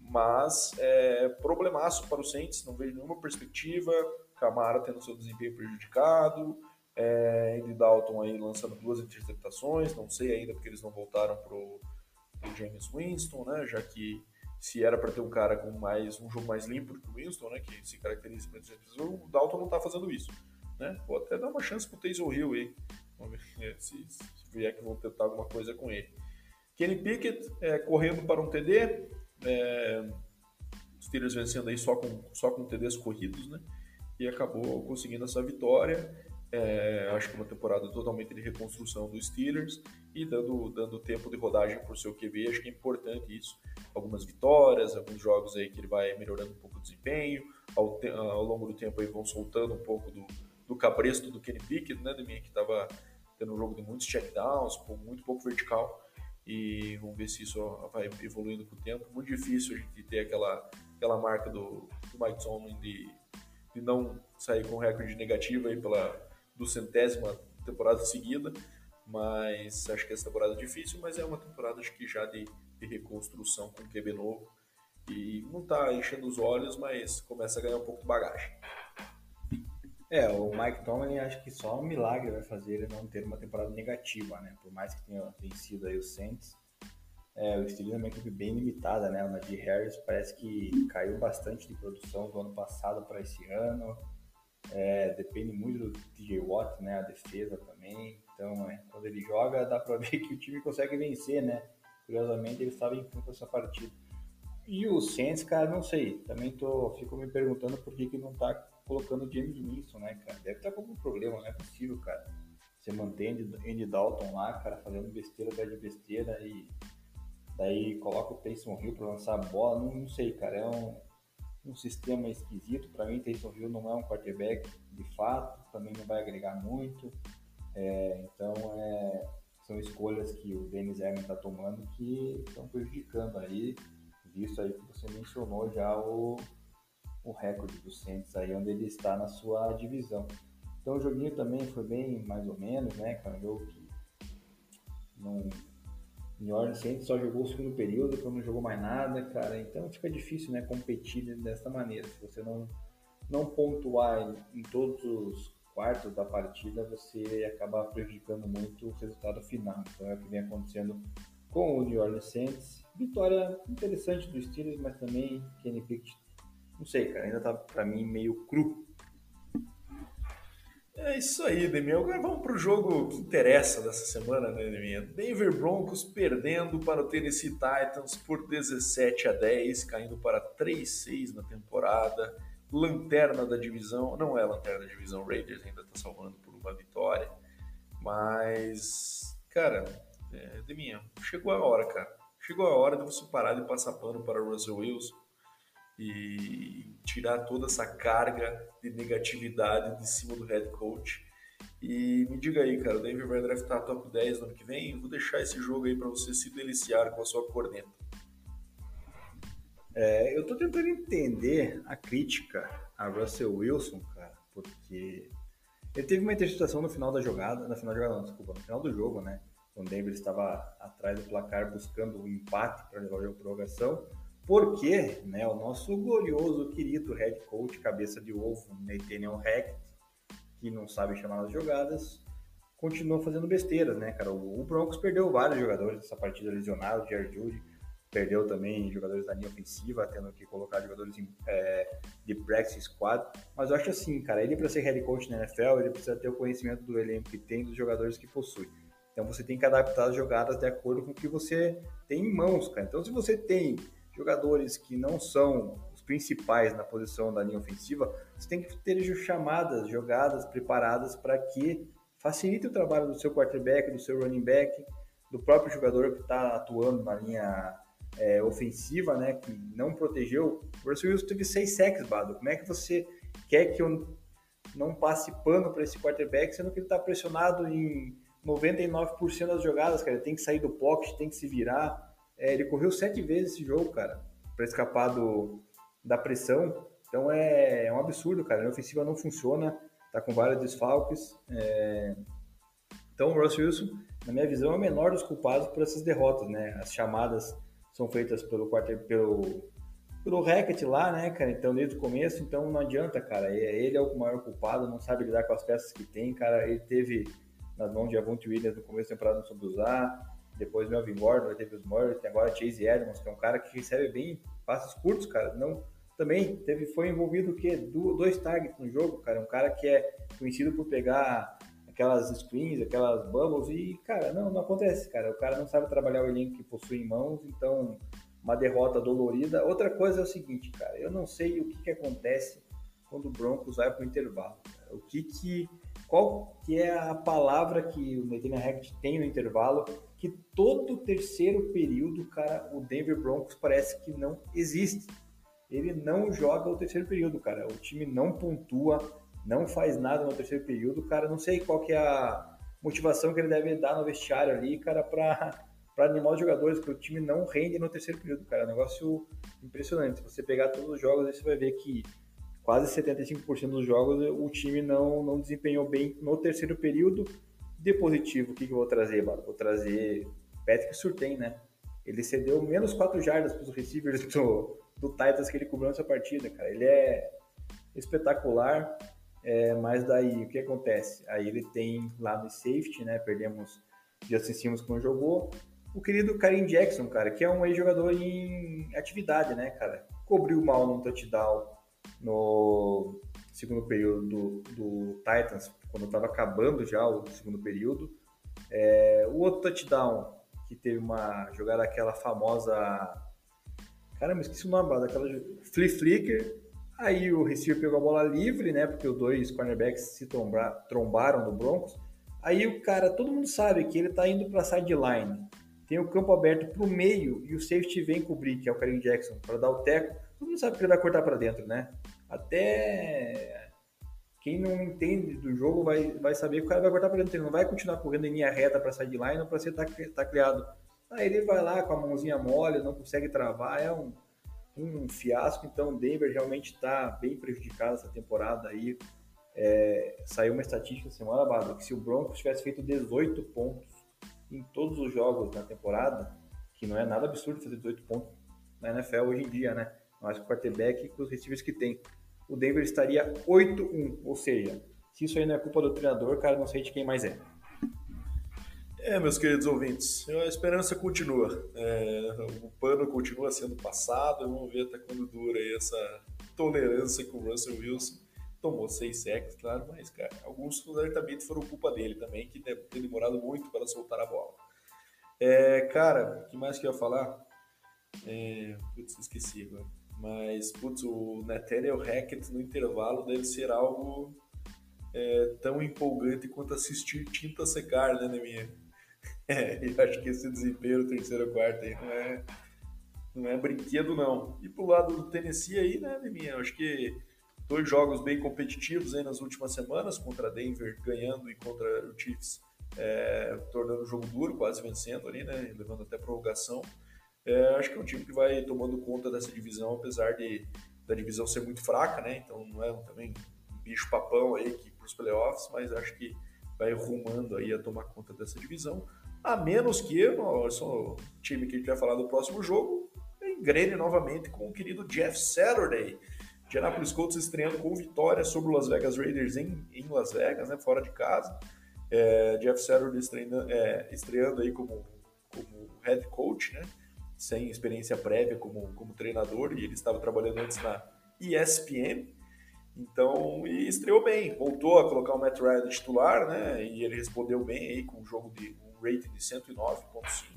Speaker 1: Mas é problemaço para o Saints, não vejo nenhuma perspectiva, Camara tendo seu desempenho prejudicado, é, Andy Dalton aí lançando duas interceptações, não sei ainda porque eles não voltaram pro o James Winston, né? Já que se era para ter um cara com mais um jogo mais limpo que o Winston, né? Que se caracteriza por o Dalton não está fazendo isso, né? Vou até dar uma chance pro Taysom Hill aí, vamos ver [LAUGHS] se, se vier que vão tentar alguma coisa com ele. Kenny Pickett é, correndo para um TD, é, Steelers vencendo aí só com só com TDs corridos, né? E acabou conseguindo essa vitória. É, acho que uma temporada totalmente de reconstrução dos Steelers e dando, dando tempo de rodagem por seu QB, acho que é importante isso. Algumas vitórias, alguns jogos aí que ele vai melhorando um pouco o desempenho, ao, te, ao longo do tempo aí vão soltando um pouco do, do cabresto do Kenny Pickett, né, de mim que estava tendo um jogo de muitos checkdowns, muito pouco vertical, e vamos ver se isso vai evoluindo com o tempo. Muito difícil a gente ter aquela, aquela marca do, do Mike Tomlin de, de não sair com recorde negativo aí pela do centésima temporada seguida, mas acho que essa temporada é difícil, mas é uma temporada acho que já de, de reconstrução com o QB novo e não está enchendo os olhos, mas começa a ganhar um pouco de bagagem.
Speaker 2: É, o Mike Tomlin acho que só um milagre vai fazer ele não ter uma temporada negativa, né? Por mais que tenha vencido aí o Saints, é, o Steelers é uma equipe bem limitada, né? O Najee Harris parece que caiu bastante de produção do ano passado para esse ano. É, depende muito do TJ Watt, né? A defesa também. Então, é, quando ele joga, dá pra [LAUGHS] ver que o time consegue vencer, né? Curiosamente, ele estava em campo essa partida. E o Saints, cara, não sei. Também tô, fico me perguntando por que, que não tá colocando o James Winston, né, cara? Deve estar tá com algum problema, não é possível, cara. Você mantém Andy Dalton lá, cara, fazendo besteira atrás de besteira e daí coloca o Taysom Hill para lançar a bola. Não, não sei, cara. É um, um sistema esquisito. Para mim, Taysom Hill não é um quarterback de fato, também não vai agregar muito. É, então, é, são escolhas que o Dennis Egan está tomando que estão prejudicando aí, visto aí que você mencionou já o, o recorde do Saints aí, onde ele está na sua divisão. Então, o joguinho também foi bem mais ou menos, né, cara? Um jogo que não New Orleans Saints só jogou o segundo período, depois não jogou mais nada, cara. Então fica difícil, né, competir dessa maneira. Se você não, não pontuar em, todos os quartos da partida, você acaba prejudicando muito o resultado final. Então é o que vem acontecendo com o New Orleans Saints. Vitória interessante do Steelers, mas também Kenny Pickett, não sei, cara, ainda tá para mim meio cru
Speaker 1: é isso aí, Demian. Agora vamos para o jogo que interessa dessa semana, né, Demian? Denver Broncos perdendo para o Tennessee Titans por 17 a 10, caindo para 3-6 na temporada. Lanterna da divisão, não é lanterna da divisão, Raiders ainda está salvando por uma vitória. Mas, cara, é, Demian, chegou a hora, cara. Chegou a hora de você parar de passar pano para o Russell Wilson e tirar toda essa carga de negatividade de cima do head coach. E me diga aí, cara, o Denver vai draftar top 10 no ano que vem? Vou deixar esse jogo aí para você se deliciar com a sua corneta.
Speaker 2: É, eu tô tentando entender a crítica a Russell Wilson, cara, porque ele teve uma interceptação no final da jogada, na final da jogada, não, desculpa, no final do jogo, né? Quando o Denver estava atrás do placar buscando o empate para levar o jogo prorrogação porque né, o nosso glorioso, querido head coach, cabeça de ovo, Nathaniel Hackett, que não sabe chamar as jogadas, continua fazendo besteiras, né, cara? O Broncos perdeu vários jogadores dessa partida lesionados, o Jared Judy perdeu também jogadores da linha ofensiva, tendo que colocar jogadores em, é, de practice squad. Mas eu acho assim, cara, ele para ser head coach na NFL, ele precisa ter o conhecimento do elenco que tem, dos jogadores que possui. Então você tem que adaptar as jogadas de acordo com o que você tem em mãos, cara. Então se você tem jogadores que não são os principais na posição da linha ofensiva, você tem que ter chamadas, jogadas preparadas para que facilite o trabalho do seu quarterback, do seu running back, do próprio jogador que está atuando na linha é, ofensiva, né, que não protegeu. O Russell Wilson teve seis sacks, Bado. Como é que você quer que eu não passe pano para esse quarterback, sendo que ele está pressionado em 99% das jogadas, cara. Ele tem que sair do pocket, tem que se virar. É, ele correu sete vezes esse jogo, cara, para escapar do, da pressão. Então é, é, um absurdo, cara. A ofensiva não funciona, tá com vários desfalques. É... Então o Russell Wilson, na minha visão, é o menor dos culpados por essas derrotas, né? As chamadas são feitas pelo quarter, pelo pelo Hackett lá, né, cara? Então, desde o começo, então não adianta, cara. Ele é o maior culpado, não sabe lidar com as peças que tem, cara. Ele teve nas mãos de Avonte Williams no começo da temporada, não soube usar. Depois Melvin Gordon, teve os Murray, tem agora Chase Edmonds, que é um cara que recebe bem passes curtos, cara. Não, também teve, foi envolvido o quê? Do, dois targets no jogo, cara. Um cara que é conhecido por pegar aquelas screens, aquelas bubbles e, cara, não, não acontece, cara. O cara não sabe trabalhar o elenco que possui em mãos, então uma derrota dolorida. Outra coisa é o seguinte, cara, eu não sei o que, que acontece quando o Broncos vai para o intervalo. Cara. O que que qual que é a palavra que o Nathaniel Hackett tem no intervalo que todo terceiro período, cara, o Denver Broncos parece que não existe. Ele não joga o terceiro período, cara. O time não pontua, não faz nada no terceiro período, cara. Não sei qual que é a motivação que ele deve dar no vestiário ali, cara, para animar os jogadores, porque o time não rende no terceiro período, cara. É um negócio impressionante. Se você pegar todos os jogos, aí você vai ver que quase 75% dos jogos o time não, não desempenhou bem no terceiro período. De positivo, o que, que eu vou trazer, mano? Vou trazer Patrick Surtain, né? Ele cedeu menos 4 jardas para os receivers do, do Titans que ele cobrou nessa partida, cara. Ele é espetacular, é, mas daí o que acontece? Aí ele tem lá no safety, né? Perdemos Justin que não jogou o querido Karim Jackson, cara, que é um ex-jogador em atividade, né, cara? Cobriu mal num touchdown no segundo período do, do Titans, quando estava acabando já o segundo período. É, o outro touchdown, que teve uma jogada aquela famosa. Caramba, esqueci o nome daquela. Flea Flicker. Aí o receiver pegou a bola livre, né? Porque os dois cornerbacks se trombaram no Broncos. Aí o cara, todo mundo sabe que ele tá indo para sideline tem o campo aberto para o meio e o safety vem cobrir, que é o Karim Jackson, para dar o teco. Todo mundo sabe que ele vai cortar para dentro, né? Até quem não entende do jogo vai, vai saber que o cara vai cortar para dentro. Ele não vai continuar correndo em linha reta para sideline ou para ser tacleado. Aí ele vai lá com a mãozinha mole, não consegue travar, é um, um fiasco. Então, Denver realmente está bem prejudicado essa temporada aí. É, saiu uma estatística semana passada que se o Broncos tivesse feito 18 pontos em todos os jogos na temporada, que não é nada absurdo fazer 18 pontos na NFL hoje em dia, né? Mas com o quarterback e com os receivers que tem. O Denver estaria 8-1, ou seja, se isso aí não é culpa do treinador, cara, não sei de quem mais é.
Speaker 1: É, meus queridos ouvintes, a esperança continua. É, o pano continua sendo passado. Vamos ver até quando dura essa tolerância com o Russell Wilson tomou seis sacks, claro, mas, cara, alguns certamente foram culpa dele também, que deve ter demorado muito para soltar a bola. É, cara, o que mais que eu ia falar? É, putz, esqueci agora. Mas, putz, o Nathaniel Hackett no intervalo deve ser algo é, tão empolgante quanto assistir tinta secar, né, Neminha? [LAUGHS] É, eu acho que esse desempenho terceiro quarto aí não é, não é brinquedo, não. E pro lado do Tennessee aí, né, Neminha? Eu acho que dois jogos bem competitivos aí nas últimas semanas, contra Denver ganhando e contra o Chiefs é, tornando o jogo duro, quase vencendo ali, né, levando até prorrogação. É, acho que é um time que vai tomando conta dessa divisão, apesar de da divisão ser muito fraca, né, então não é também um bicho papão aí que para os playoffs, mas acho que vai rumando aí a tomar conta dessa divisão, a menos que o time que a gente vai falar do próximo jogo engrene novamente com o querido Jeff Saturday, Indianapolis Colts estreando com vitória sobre o Las Vegas Raiders em, em Las Vegas, né, fora de casa. É, Jeff Saturday estreando, é, estreando aí como, como head coach, né, sem experiência prévia como, como treinador, e ele estava trabalhando antes na ESPN. Então, e estreou bem, voltou a colocar o Matt Ryan de titular, né? E ele respondeu bem aí com um jogo de um rating de 109.5.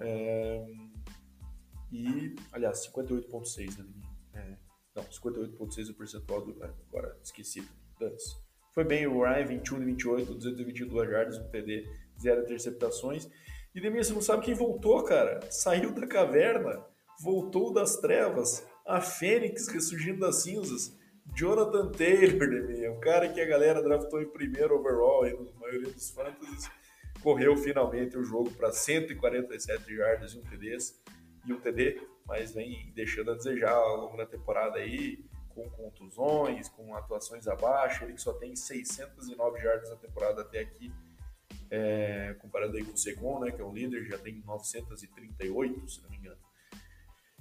Speaker 1: É, e, aliás, 58.6, né? É, não, 58.6 é o percentual do. Agora esqueci. Dance. Foi bem o Ryan, 21 e 28, 222 jardas, um TD, zero interceptações. E Demir, você não sabe quem voltou, cara? Saiu da caverna, voltou das trevas, a Fênix ressurgindo das cinzas. Jonathan Taylor, Demir, o cara que a galera draftou em primeiro overall aí, na maioria dos fantasies, correu finalmente o jogo para 147 jardas e um TD, e um TD, mas vem deixando a desejar ao longo da temporada aí com contusões, com atuações abaixo, ele que só tem 609 jardas na temporada até aqui, é, comparado aí com o Secon, né, que é o líder, já tem 938, se não me engano.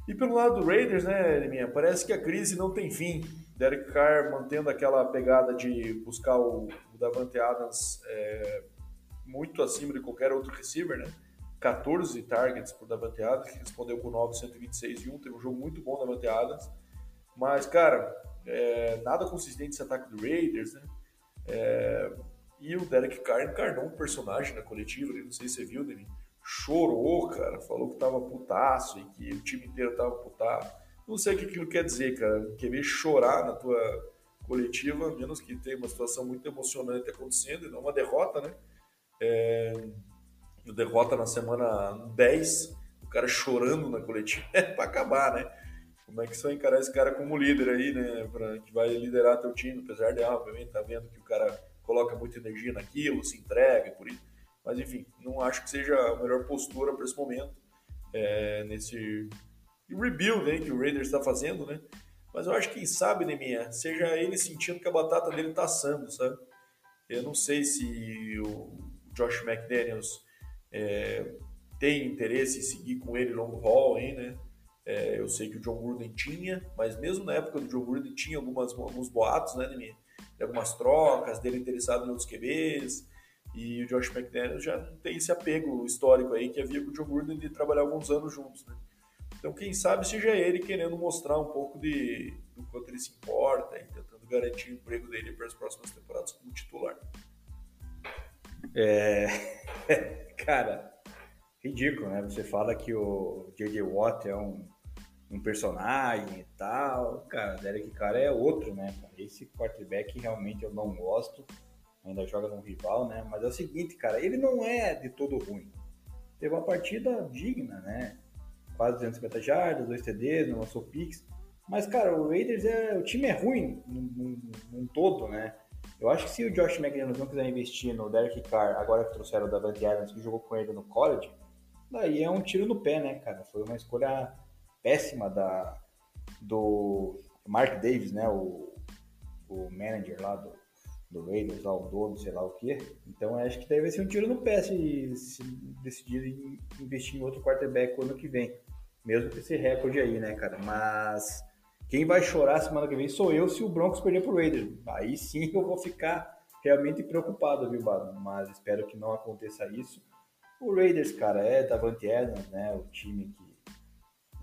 Speaker 1: E pelo lado do Raiders, né, Liminha, parece que a crise não tem fim. Derek Carr mantendo aquela pegada de buscar o, o Davante Adams é, muito acima de qualquer outro receiver, né? 14 targets por Davante Adams, que respondeu com 9, 126 e 1. Teve um jogo muito bom da Davante Adams. Mas, cara, é, nada consistente esse ataque do Raiders, né? É, e o Derek Carr encarnou um personagem na coletiva, não sei se você viu, ele chorou, cara, falou que tava putaço e que o time inteiro tava putaço. Não sei o que aquilo quer dizer, cara. Quer ver chorar na tua coletiva, menos que tenha uma situação muito emocionante acontecendo, e não uma derrota, né? É, derrota na semana 10, o cara chorando na coletiva, [LAUGHS] é pra acabar, né? Como é que você vai encarar esse cara como líder aí, né? Pra, que vai liderar teu time, apesar de, ah, obviamente, tá vendo que o cara coloca muita energia naquilo, se entrega por isso. Mas, enfim, não acho que seja a melhor postura para esse momento, é, nesse rebuild né, que o Raiders está fazendo, né? Mas eu acho que, quem sabe, Neminha, seja ele sentindo que a batata dele está assando, sabe? Eu não sei se o Josh McDaniels é, tem interesse em seguir com ele long haul, hein, né? É, eu sei que o John Gruden tinha, mas mesmo na época do John Gruden tinha algumas, alguns boatos, né, de, algumas trocas, dele interessado em outros QBs, e o Josh McDaniels já não tem esse apego histórico aí que havia com o John Gruden de trabalhar alguns anos juntos, né? Então, quem sabe seja ele querendo mostrar um pouco de, do quanto ele se importa e tentando garantir o emprego dele para as próximas temporadas como titular.
Speaker 2: É, [LAUGHS] cara, ridículo, né? Você fala que o J.J. Watt é um um personagem e tal. Cara, Derek Carr é outro, né? Esse quarterback realmente eu não gosto. Ainda joga num rival, né? Mas é o seguinte, cara, ele não é de todo ruim. Teve uma partida digna, né? Quase 250 jardas, dois TDs, não lançou picks. Mas, cara, o Raiders é. O time é ruim num, num todo, né? Eu acho que se o Josh McDaniels não quiser investir no Derek Carr, agora que trouxeram o Davante Adams, que jogou com ele no college, daí é um tiro no pé, né, cara? Foi uma escolha péssima da, do Mark Davis, né? O, o manager lá do, do Raiders, lá, o dono, sei lá o que. Então acho que deve ser um tiro no pé se, se decidir investir em outro quarterback ano que vem. Mesmo com esse recorde aí, né, cara? Mas quem vai chorar semana que vem sou eu se o Broncos perder pro Raiders. Aí sim eu vou ficar realmente preocupado, viu, Bado? Mas espero que não aconteça isso. O Raiders, cara, é Davante Adams, né? O time que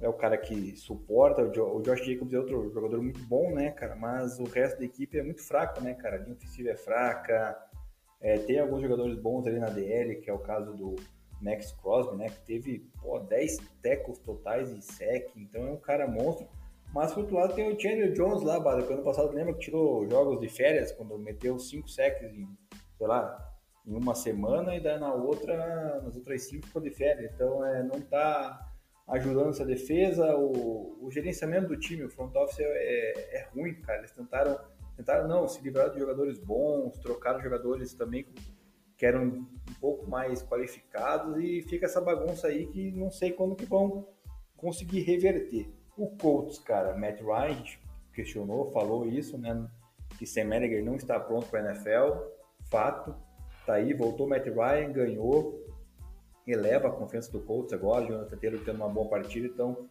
Speaker 2: é o cara que suporta. O Josh Jacobs é outro jogador muito bom, né, cara? Mas o resto da equipe é muito fraco, né, cara? A linha ofensiva é fraca. É, tem alguns jogadores bons ali na DL, que é o caso do Max Crosby, né? Que teve pô, 10 tackles totais em sec, então é um cara monstro. Mas por outro lado tem o Chandler Jones lá, Bada, que ano passado lembra que tirou jogos de férias, quando meteu 5 sacks em, sei lá, em uma semana e daí na outra, nas outras 5 ficou de férias. Então é, não tá ajudando essa defesa, o, o, gerenciamento do time, o front office é, é, ruim, cara. Eles tentaram, tentaram não, se livrar de jogadores bons, trocaram jogadores também que eram um pouco mais qualificados e fica essa bagunça aí que não sei quando que vão conseguir reverter. O Colts, cara, Matt Ryan questionou, falou isso, né? Que Sam Manager não está pronto para a NFL, fato. Tá aí, voltou Matt Ryan, ganhou, eleva a confiança do Colts agora, o Jonathan Taylor tendo uma boa partida, então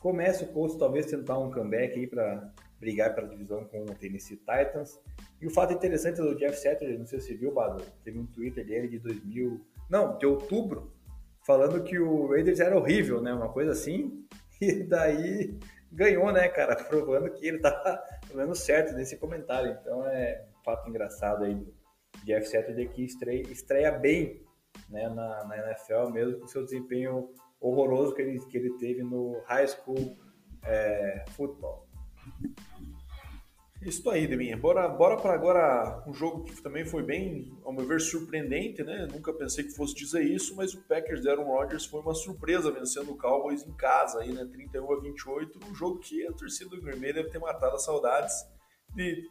Speaker 2: começa o Colts talvez tentar um comeback aí para brigar pela divisão com o Tennessee Titans. E o fato interessante do Jeff Saturday, não sei se você viu, Bado, teve um Twitter dele de 2000, não, de outubro, falando que o Raiders era horrível, né, uma coisa assim, [LAUGHS] e daí ganhou, né, cara, [LAUGHS] provando que ele tá falando certo nesse comentário. Então é um fato engraçado aí do Jeff Saturday que estreia, estreia bem né, na, na NFL, mesmo com seu desempenho horroroso que ele, que ele teve no high school é, futebol.
Speaker 1: Isso aí, Deminha. Bora, bora para agora um jogo que também foi bem, ao meu ver, surpreendente, né? Nunca pensei que fosse dizer isso, mas o Packers de Aaron Rodgers foi uma surpresa vencendo o Cowboys em casa, aí, né? 31 a 28, um jogo que a torcida do Green Bay deve ter matado as saudades de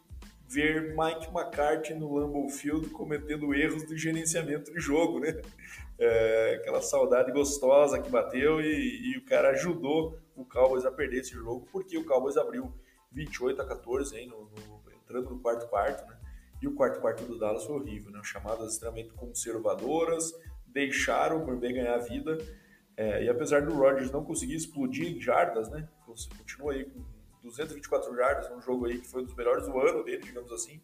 Speaker 1: ver Mike McCarthy no Lambeau Field cometendo erros de gerenciamento de jogo, né? É, aquela saudade gostosa que bateu e, e o cara ajudou o Cowboys a perder esse jogo, porque o Cowboys abriu 28 a 14, aí, no, no, entrando no quarto quarto, né? E o quarto quarto do Dallas foi horrível, né? Chamadas extremamente conservadoras, deixaram o Green ganhar vida. É, e apesar do Rodgers não conseguir explodir em jardas, né? Continua aí com 224 jardas, um jogo aí que foi um dos melhores do ano dele, digamos assim.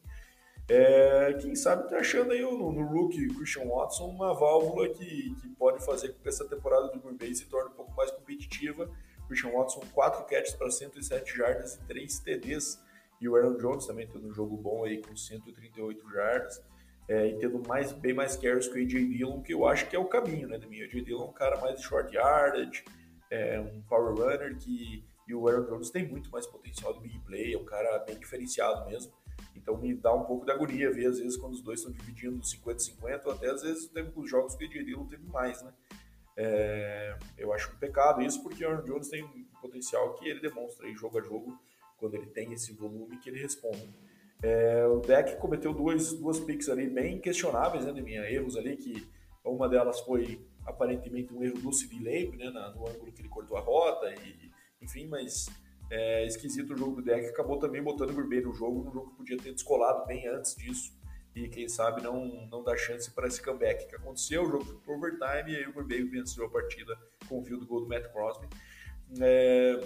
Speaker 1: É, quem sabe tá achando aí no, no rookie Christian Watson uma válvula que, que pode fazer com que essa temporada do Green Bay se torne um pouco mais competitiva Christian Watson, 4 catches para 107 jardas e 3 TDs. E o Aaron Jones também tendo um jogo bom aí com 138 jardas. É, e tendo mais, bem mais carries que o AJ Dillon, que eu acho que é o caminho, né, Demi? O AJ Dillon é um cara mais short yardage, é um power runner, que, e o Aaron Jones tem muito mais potencial de big play, é um cara bem diferenciado mesmo. Então me dá um pouco de agonia ver, às vezes, quando os dois estão dividindo 50-50, ou até às vezes tem os jogos que o AJ Dillon teve mais, né? É, eu acho um pecado isso, porque o Aaron Jones tem um potencial que ele demonstra aí, jogo a jogo, quando ele tem esse volume que ele responde. É, o deck cometeu duas, duas picks ali bem questionáveis, né, minha erros ali, que uma delas foi aparentemente um erro do Sid Lamb, né, no ângulo que ele cortou a rota, e, enfim, mas é, esquisito o jogo do deck, acabou também botando o Green no jogo, um jogo que podia ter descolado bem antes disso, e quem sabe não, não dá chance para esse comeback que aconteceu. O jogo foi pro overtime e aí o Bay venceu a partida com o field goal do Matt Crosby. É,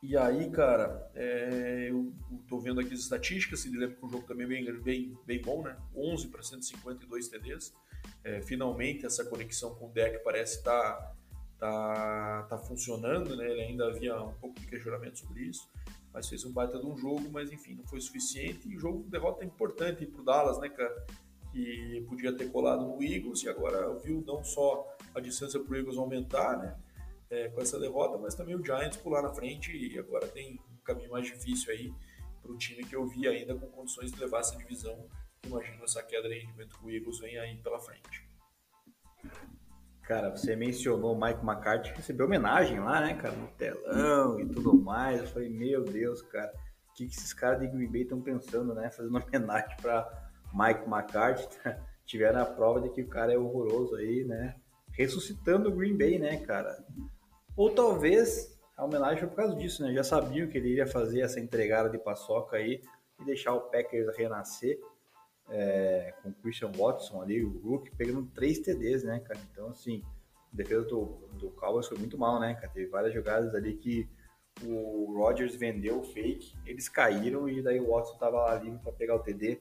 Speaker 1: e aí, cara, é, eu tô vendo aqui as estatísticas, se lembra que o jogo também é bem, bem, bem bom, né? 11 para 152 TDs. É, finalmente essa conexão com o deck parece estar tá, tá, tá funcionando, né? Ele ainda havia um pouco de questionamento sobre isso mas fez um baita de um jogo, mas enfim, não foi suficiente. E o jogo derrota importante para o Dallas, né, cara? Que podia ter colado no Eagles e agora viu não só a distância para o Eagles aumentar, né? É, com essa derrota, mas também o Giants pular na frente e agora tem um caminho mais difícil aí para o time que eu vi ainda com condições de levar essa divisão. Imagino essa queda de rendimento que o Eagles vem aí pela frente.
Speaker 2: Cara, você mencionou o Mike McCarthy, recebeu homenagem lá, né, cara, no telão e tudo mais. Eu falei, meu Deus, cara, o que, que esses caras de Green Bay estão pensando, né, fazendo [LAUGHS] homenagem para Mike McCarthy? [LAUGHS] Tiveram a prova de que o cara é horroroso aí, né, ressuscitando o Green Bay, né, cara. Ou talvez a homenagem foi por causa disso, né, já sabiam que ele iria fazer essa entregada de paçoca aí e deixar o Packers renascer é, com o Christian Watson ali, o Rook, pegando três TDs, né, cara? Então, assim, a defesa do, do Cowboys foi muito mal, né, cara? Teve várias jogadas ali que o Rodgers vendeu o fake, eles caíram e daí o Watson tava lá livre para pegar o TD.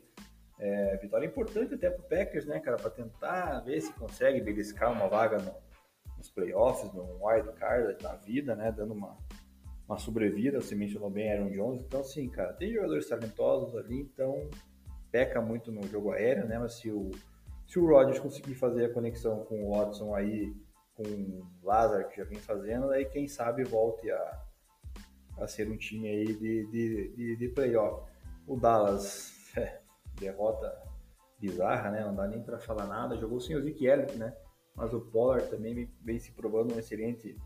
Speaker 2: É, vitória importante até pro Packers, né, cara? Para tentar ver se consegue beliscar uma vaga no, nos playoffs, no wild card na vida, né? Dando uma, uma sobrevida. Você mencionou bem Aaron Jones. Então, assim, cara, tem jogadores talentosos ali, então peca muito no jogo aéreo, né? Mas se o, se o Rodgers conseguir fazer a conexão com o Watson aí, com o Lazar, que já vem fazendo, aí quem sabe volte a, a ser um time aí de, de, de, de playoff. O Dallas, [LAUGHS] é, derrota bizarra, né? Não dá nem para falar nada. Jogou sem o Zeke Elliott, né? Mas o Pollard também vem se provando um excelente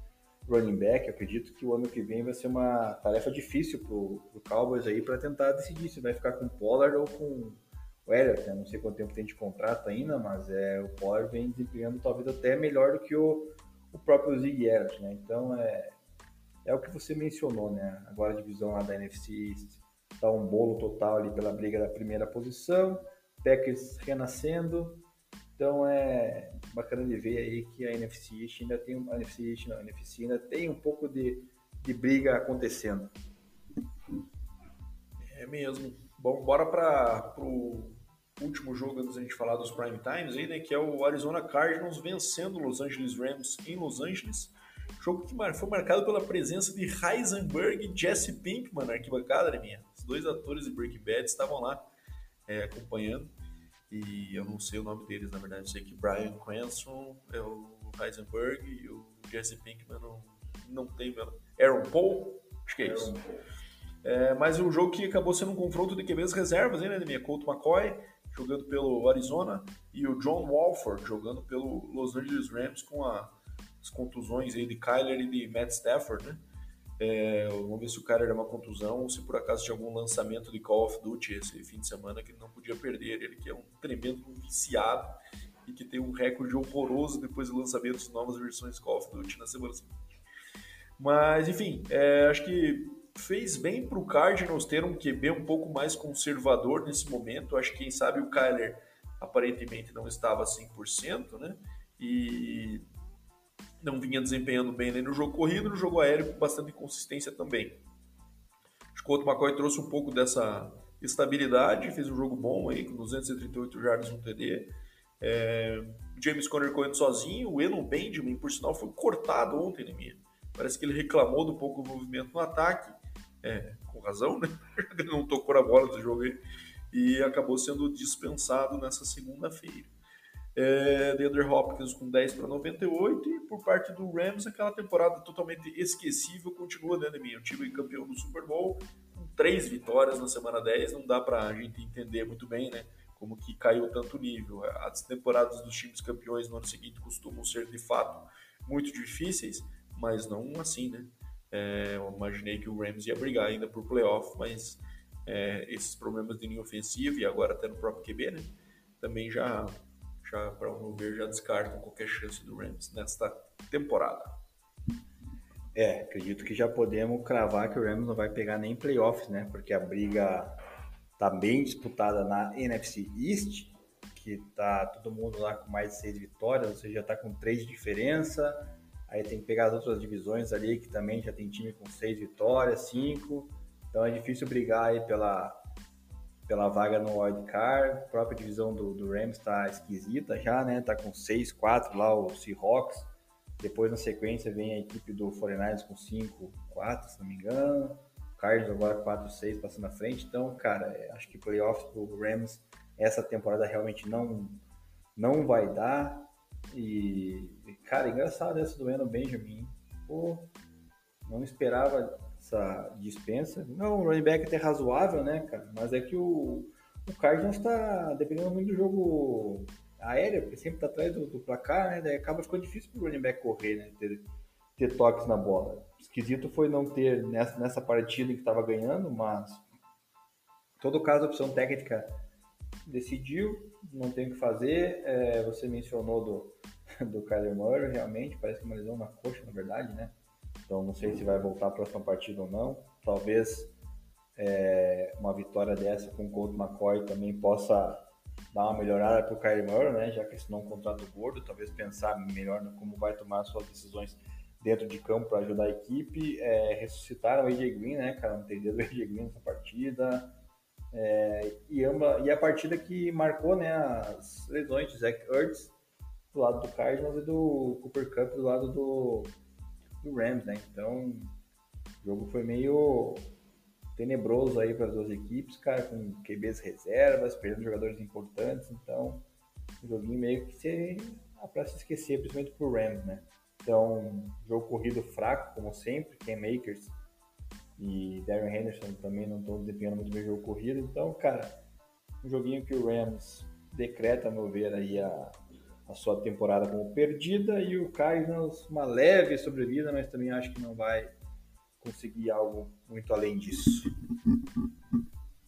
Speaker 2: running back. acredito que o ano que vem vai ser uma tarefa difícil pro, pro Cowboys aí para tentar decidir se vai ficar com o Pollard ou com o Elliott. Né? Não sei quanto tempo tem de contrato ainda, mas é, o Pollard vem desempenhando talvez até melhor do que o, o próprio Zig Elliott, né? Então é, é o que você mencionou, né? Agora a divisão lá da NFC East tá um bolo total ali pela briga da primeira posição, Packers renascendo, então é bacana de ver aí que a NFC East ainda tem a NFC East, não, a NFC ainda tem um pouco de, de briga acontecendo.
Speaker 1: É mesmo. Bom, bora para o último jogo antes da gente falar dos prime times aí, né, que é o Arizona Cardinals vencendo o Los Angeles Rams em Los Angeles. Jogo que foi marcado pela presença de Heisenberg e Jesse Pinkman na arquibancada, né, minha? Os dois atores de Breaking Bad estavam lá é, acompanhando. E eu não sei o nome deles, na verdade. Eu sei que Brian Cranston é o Heisenberg e o Jesse Pinkman não, não tem. Aaron Paul? Acho que é isso. É, mas um jogo que acabou sendo um confronto de QBs reservas, né, minha Colt McCoy jogando pelo Arizona e o John Walford jogando pelo Los Angeles Rams com a, as contusões aí de Kyler e de Matt Stafford, né? É, vamos ver se o cara era uma contusão ou se por acaso tinha algum lançamento de Call of Duty esse fim de semana que ele não podia perder. Ele que é um tremendo viciado e que tem um recorde horroroso depois do lançamento de novas versões Call of Duty na semana seguinte. Mas, enfim, é, acho que fez bem para o Cardinals ter um QB um pouco mais conservador nesse momento. Acho que, quem sabe, o Kyler aparentemente não estava 100%, né? E não vinha desempenhando bem nem no jogo corrido, no jogo aéreo com bastante inconsistência também. Acho que o Otto McCoy trouxe um pouco dessa estabilidade, fez um jogo bom aí, com 238 jardas no TD. É, James Conner correndo sozinho, o Enon Benjamin, por sinal, foi cortado ontem, né, minha? Parece que ele reclamou do pouco movimento no ataque, é, com razão, né? [LAUGHS] Ele não tocou na bola do jogo aí, e acabou sendo dispensado nessa segunda-feira. É, DeAndre Hopkins com 10 para 98 e por parte do Rams aquela temporada totalmente esquecível continua dentro de mim. O time campeão do Super Bowl com três vitórias na semana 10, não dá para a gente entender muito bem, né? Como que caiu tanto nível. As temporadas dos times campeões no ano seguinte costumam ser de fato muito difíceis, mas não assim, né? É, eu imaginei que o Rams ia brigar ainda por playoff, mas é, esses problemas de linha ofensiva e agora até no próprio QB, né? Também já já para o meu ver, já descartam qualquer chance do Rams nesta temporada.
Speaker 2: É, acredito que já podemos cravar que o Rams não vai pegar nem playoffs, né? Porque a briga tá bem disputada na NFC East, que tá todo mundo lá com mais de seis vitórias, você já tá com três de diferença. Aí tem que pegar as outras divisões ali, que também já tem time com seis vitórias, cinco. Então é difícil brigar aí pela, pela vaga no wildcard. A própria divisão do, do Rams está esquisita já, né? Tá com 6, 4 lá o Seahawks. Depois na sequência vem a equipe do 49ers com 5, 4, se não me engano. Cardinals agora 4, 6 passando na frente. Então, cara, é, acho que playoffs pro Rams essa temporada realmente não não vai dar. E, cara, engraçado essa do Eno Benjamin. Pô, não esperava essa dispensa. Não, o running back até razoável, né, cara? Mas é que o, o Cardinals está dependendo muito do jogo aéreo, porque sempre tá atrás do, do, placar, né? Daí acaba ficando difícil pro running back correr, né? Ter, ter toques na bola. Esquisito foi não ter nessa, nessa partida que estava ganhando, mas em todo caso a opção técnica decidiu, não tem o que fazer. É, você mencionou do, do Kyler Murray, realmente, parece que uma lesão na coxa, na verdade, né? Então não sei se vai voltar a próxima partida ou não. Talvez é, uma vitória dessa com o Colt McCoy também possa dar uma melhorada para o Kyrie Murray, né? Já que é um contrato gordo, talvez pensar melhor no como vai tomar suas decisões dentro de campo para ajudar a equipe. É, ressuscitaram o AJ Green, né, cara? Não tem dedo do AJ Green nessa partida. É, e, amba, e a partida que marcou né, as lesões de Zach Ertz do lado do Cardinals e do Cooper Cup do lado do, do Rams, né? Então, o jogo foi meio tenebroso aí para as duas equipes, cara, com QBs reservas, perdendo jogadores importantes, então, um joguinho meio que se, ah, para se esquecer, principalmente pro Rams, né? Então, jogo corrido fraco, como sempre, Ken Makers e Darren Henderson também não estão desempenhando muito bem o jogo corrido, então, cara, um joguinho que o Rams decreta, a meu ver, aí a, a sua temporada como perdida e o Cardinals uma leve sobrevida, mas também acho que não vai conseguir algo muito além disso.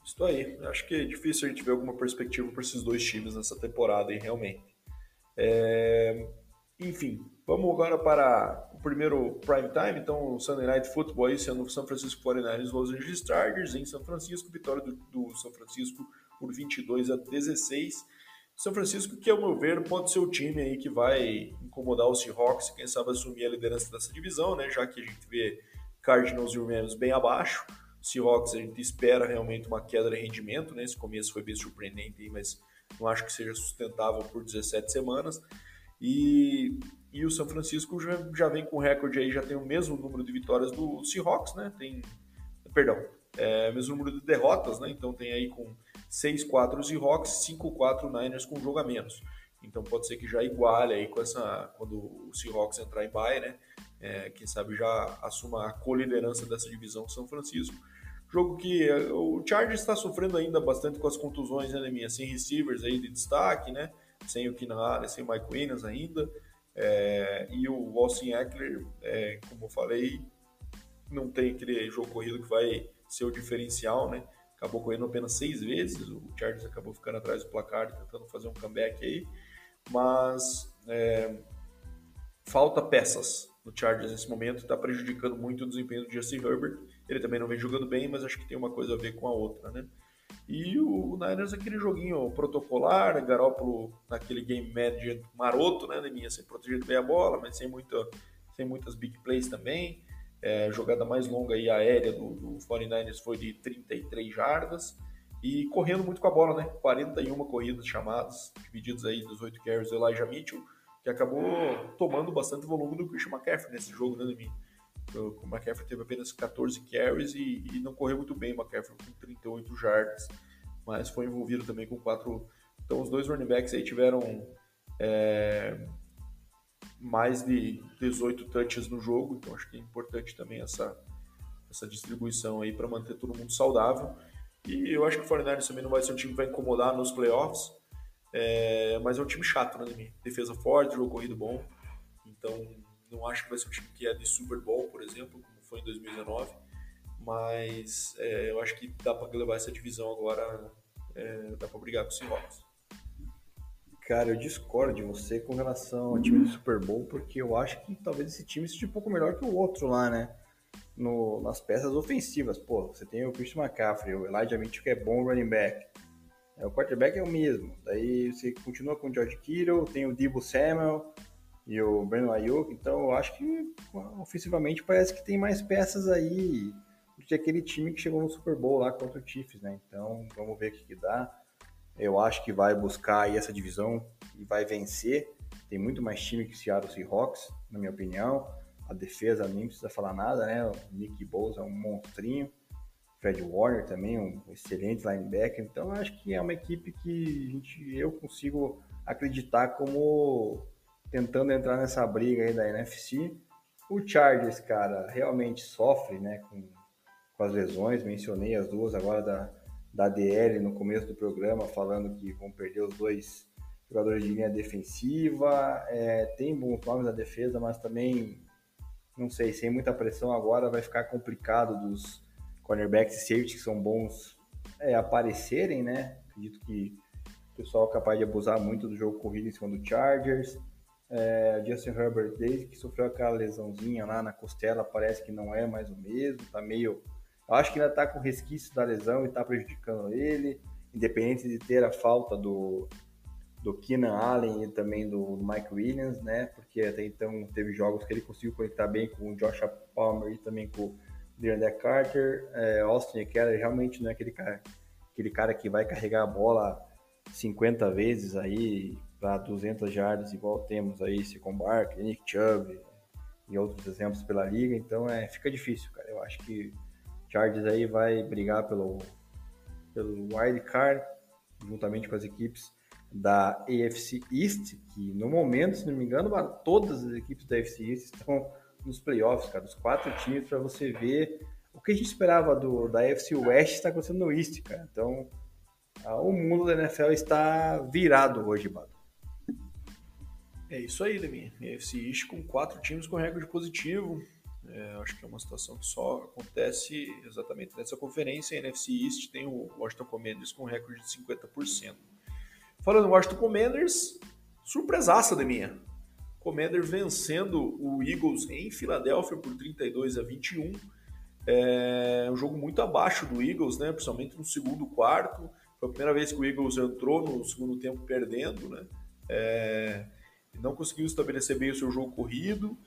Speaker 1: Isso aí. Acho que é difícil a gente ver alguma perspectiva para esses dois times nessa temporada, hein, realmente. É... Enfim, vamos agora para o primeiro prime time. Então, o Sunday Night Football aí sendo São Francisco 49ers e Los Angeles Chargers em São Francisco. Vitória do, do São Francisco por 22 a 16. São Francisco, que ao meu ver pode ser o time aí que vai incomodar os Seahawks e quem sabe assumir a liderança dessa divisão, né? Já que a gente vê Cardinals e Rams bem abaixo. Seahawks a gente espera realmente uma queda de rendimento, né? Esse começo foi bem surpreendente, mas não acho que seja sustentável por 17 semanas. E, e o São Francisco já, já vem com recorde aí, já tem o mesmo número de vitórias do Seahawks, né? Tem, perdão, é, mesmo número de derrotas, né? Então tem aí com 6-4 os Seahawks, 5-4 Niners com jogo a menos. Então pode ser que já iguale aí com essa quando o Seahawks entrar em bye, né? É, quem sabe já assuma a co-liderança dessa divisão São Francisco. Jogo que é, o Chargers está sofrendo ainda bastante com as contusões, né, minha? Sem receivers aí de destaque, né? Sem o Allen, sem o Mike Williams ainda. É, e o Austin Eckler, é, como eu falei, não tem aquele jogo corrido que vai ser o diferencial, né? Acabou correndo apenas seis vezes, o Chargers acabou ficando atrás do placar, tentando fazer um comeback aí, mas é, falta peças no Chargers nesse momento, está prejudicando muito o desempenho do Justin Herbert. Ele também não vem jogando bem, mas acho que tem uma coisa a ver com a outra, né? E o Niners aquele joguinho protocolar, Garópolo naquele game manager maroto, né, Neminha, sem proteger bem a bola, mas sem, muita, sem muitas big plays também. É, a jogada mais longa e aérea do, do 49ers foi de 33 jardas. E correndo muito com a bola, né? 41 corridas chamadas, divididos aí dos 8 carries do Elijah Mitchell, que acabou tomando bastante volume do Christian McCaffrey nesse jogo, né, Neminha? O McCaffrey teve apenas 14 carries e, e não correu muito bem. McCaffrey com 38 jardas, mas foi envolvido também com quatro. Então, os dois running backs aí tiveram é, mais de 18 touches no jogo. Então, acho que é importante também essa, essa distribuição aí para manter todo mundo saudável. E eu acho que o 49 também não vai ser um time que vai incomodar nos playoffs. É, mas é um time chato, né, Defesa forte, jogo corrido bom. Então, não acho que vai ser um time que é de Super Bowl, por exemplo, como foi em 2019, mas é, eu acho que dá para levar essa divisão agora, é, dá para brigar com os Seahawks.
Speaker 2: Cara, eu discordo de você com relação ao time do Super Bowl, porque eu acho que talvez esse time seja um pouco melhor que o outro lá, né? No, nas peças ofensivas. Pô, você tem o Christian McCaffrey, o Elijah Mitchell, que é bom running back. É, o quarterback é o mesmo. Daí você continua com o George Kittle, tem o Debo Samuel, e o Breno Ayuk, então eu acho que ofensivamente parece que tem mais peças aí do que aquele time que chegou no Super Bowl lá contra o Chiefs, né? Então vamos ver o que, que dá. Eu acho que vai buscar aí essa divisão e vai vencer. Tem muito mais time que o Seattle Seahawks, na minha opinião. A defesa nem precisa falar nada, né? O Nick Bosa é um monstrinho. Fred Warner também, um excelente linebacker. Então acho que é uma equipe que a gente, eu consigo acreditar como tentando entrar nessa briga aí da NFC. O Chargers, cara, realmente sofre, né, com, com as lesões. Mencionei as duas agora da, da DL no começo do programa, falando que vão perder os dois jogadores de linha defensiva. É, tem bons nomes na defesa, mas também, não sei, sem muita pressão agora vai ficar complicado dos cornerbacks e safety que são bons é, aparecerem, né? Acredito que o pessoal é capaz de abusar muito do jogo corrido em cima do Chargers. É, Justin Herbert, desde que sofreu aquela lesãozinha lá na costela, parece que não é mais o mesmo, tá meio. Acho que ainda tá com resquício da lesão e tá prejudicando ele, independente de ter a falta do, do Keenan Allen e também do, Mike Williams, né? Porque até então teve jogos que ele conseguiu conectar bem com o Josh Palmer e também com o DeAndre Carter. É, Austin Keller realmente não é aquele cara, aquele cara que vai carregar a bola 50 vezes aí para 200 jardas, igual temos aí Secon Barkley, Nick Chubb e outros exemplos pela liga. Então é, fica difícil, cara. Eu acho que Chargers aí vai brigar pelo, pelo wild card, juntamente com as equipes da AFC East, que no momento, se não me engano, todas as equipes da AFC East estão nos playoffs, cara. Os quatro times para você ver o que a gente esperava do, da AFC West está acontecendo no East, cara. Então, o mundo da NFL está virado hoje, Bado.
Speaker 1: É isso aí, Lemin. NFC East com quatro times com recorde positivo. É, acho que é uma situação que só acontece exatamente nessa conferência. A NFC East tem o Washington Commanders com recorde de 50%. Falando em Washington Commanders, surpresaça da minha. Commanders vencendo o Eagles em Filadélfia por 32 a 21. É um jogo muito abaixo do Eagles, né? principalmente no segundo quarto. Foi a primeira vez que o Eagles entrou no segundo tempo perdendo. Né? É não conseguiu estabelecer bem o seu jogo corrido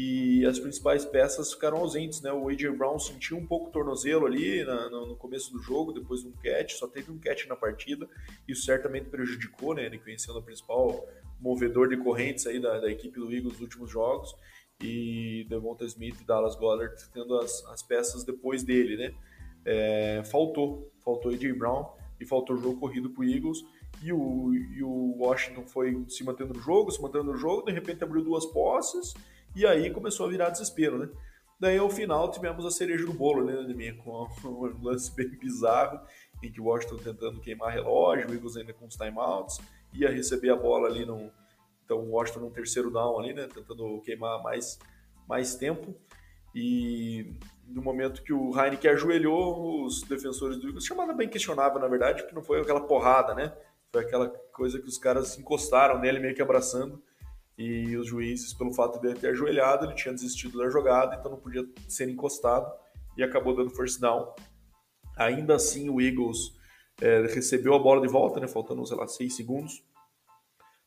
Speaker 1: e as principais peças ficaram ausentes, né? O AJ Brown sentiu um pouco o tornozelo ali na, no, começo do jogo, depois de um catch, só teve um catch na partida, isso certamente prejudicou, né? Ele conhecendo o principal movedor de correntes aí da, da equipe do Eagles nos últimos jogos e Devonta Smith e Dallas Goddard tendo as, as peças depois dele, né? É, faltou, faltou AJ Brown, e faltou jogo corrido para o Eagles. E o, e o Washington foi se mantendo no jogo, se mantendo no jogo, de repente abriu duas posses e aí começou a virar desespero, né? Daí ao final tivemos a cereja do bolo, né, Ademir? [LAUGHS] Com um lance bem bizarro, em que o Washington tentando queimar relógio, o Eagles ainda com os timeouts, ia receber a bola ali no. Então o Washington no terceiro down ali, né? Tentando queimar mais, mais tempo. E no momento que o Heineken ajoelhou, os defensores do Eagles, chamada bem questionável, na verdade, porque não foi aquela porrada, né? Foi aquela coisa que os caras encostaram nele, meio que abraçando. E os juízes, pelo fato de ele ter ajoelhado, ele tinha desistido da jogada, então não podia ser encostado e acabou dando first down. Ainda assim, o Eagles é, recebeu a bola de volta, né, faltando, sei lá, seis segundos.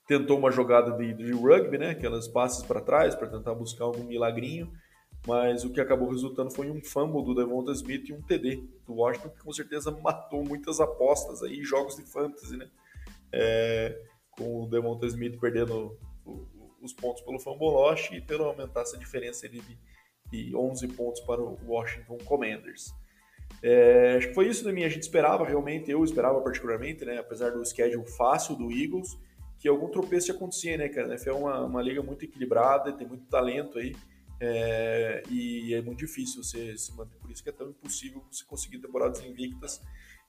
Speaker 1: Tentou uma jogada de, de rugby, né, aquelas passes para trás, para tentar buscar algum milagrinho mas o que acabou resultando foi um fumble do Devonta Smith e um TD do Washington, que com certeza matou muitas apostas aí, jogos de fantasy, né? É, com o Devonta Smith perdendo o, os pontos pelo fumble loss e pelo aumentar essa diferença de, de 11 pontos para o Washington Commanders. É, acho que foi isso da minha. A gente esperava realmente, eu esperava particularmente, né? Apesar do schedule fácil do Eagles, que algum tropeço ia acontecer, né, cara? NFL é uma, uma liga muito equilibrada, tem muito talento aí. É, e é muito difícil você se manter, por isso que é tão impossível você conseguir temporadas invictas.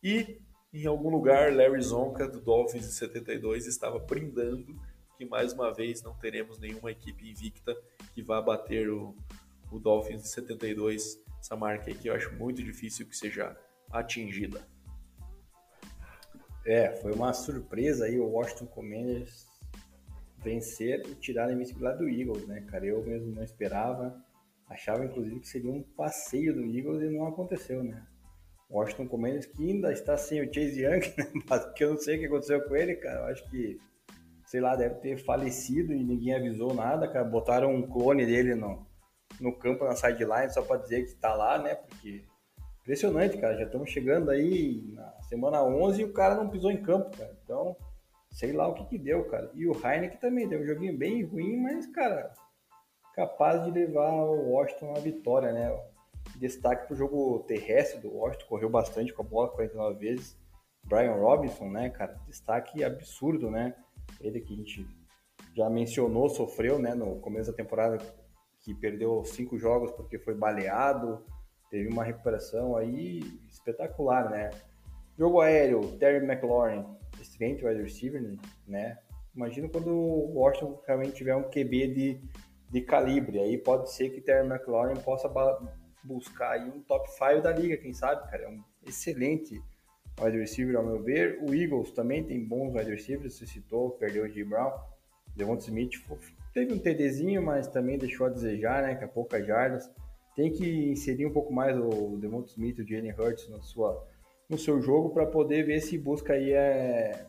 Speaker 1: E em algum lugar, Larry Zonka, do Dolphins de 72, estava brindando que mais uma vez não teremos nenhuma equipe invicta que vá bater o, o Dolphins de 72, essa marca aí que eu acho muito difícil que seja atingida.
Speaker 2: É, foi uma surpresa aí o Washington Commanders vencer e tirar a invencibilidade do Eagles, né, cara? Eu mesmo não esperava. Achava, inclusive, que seria um passeio do Eagles e não aconteceu, né? Washington Commanders que ainda está sem o Chase Young, [LAUGHS] né? Porque eu não sei o que aconteceu com ele, cara. Eu acho que, sei lá, deve ter falecido e ninguém avisou nada, cara. Botaram um clone dele no, no campo, na sideline, só para dizer que está lá, né? Porque impressionante, cara. Já estamos chegando aí na semana 11 e o cara não pisou em campo, cara. Então, sei lá o que que deu, cara. E o Heineken também deu um joguinho bem ruim, mas, cara, capaz de levar o Washington à vitória, né? Destaque pro jogo terrestre do Washington, correu bastante com a bola 49 vezes. Brian Robinson, né, cara? Destaque absurdo, né? Ele que a gente já mencionou, sofreu, né, no começo da temporada, que perdeu cinco jogos porque foi baleado, teve uma recuperação aí espetacular, né? Jogo aéreo, Terry McLaurin, excelente wide receiver, né? Imagina quando o Washington realmente tiver um QB de, de calibre, aí pode ser que Terry McLaurin possa buscar aí um top 5 da liga, quem sabe, cara? É um excelente wide receiver, ao meu ver. O Eagles também tem bons wide receivers, você citou, perdeu o G. Brown. Devonta Smith teve um TDzinho, mas também deixou a desejar, né? Com poucas jardas. Tem que inserir um pouco mais o Devonta Smith o Jalen Hurts na sua no seu jogo para poder ver se busca aí é,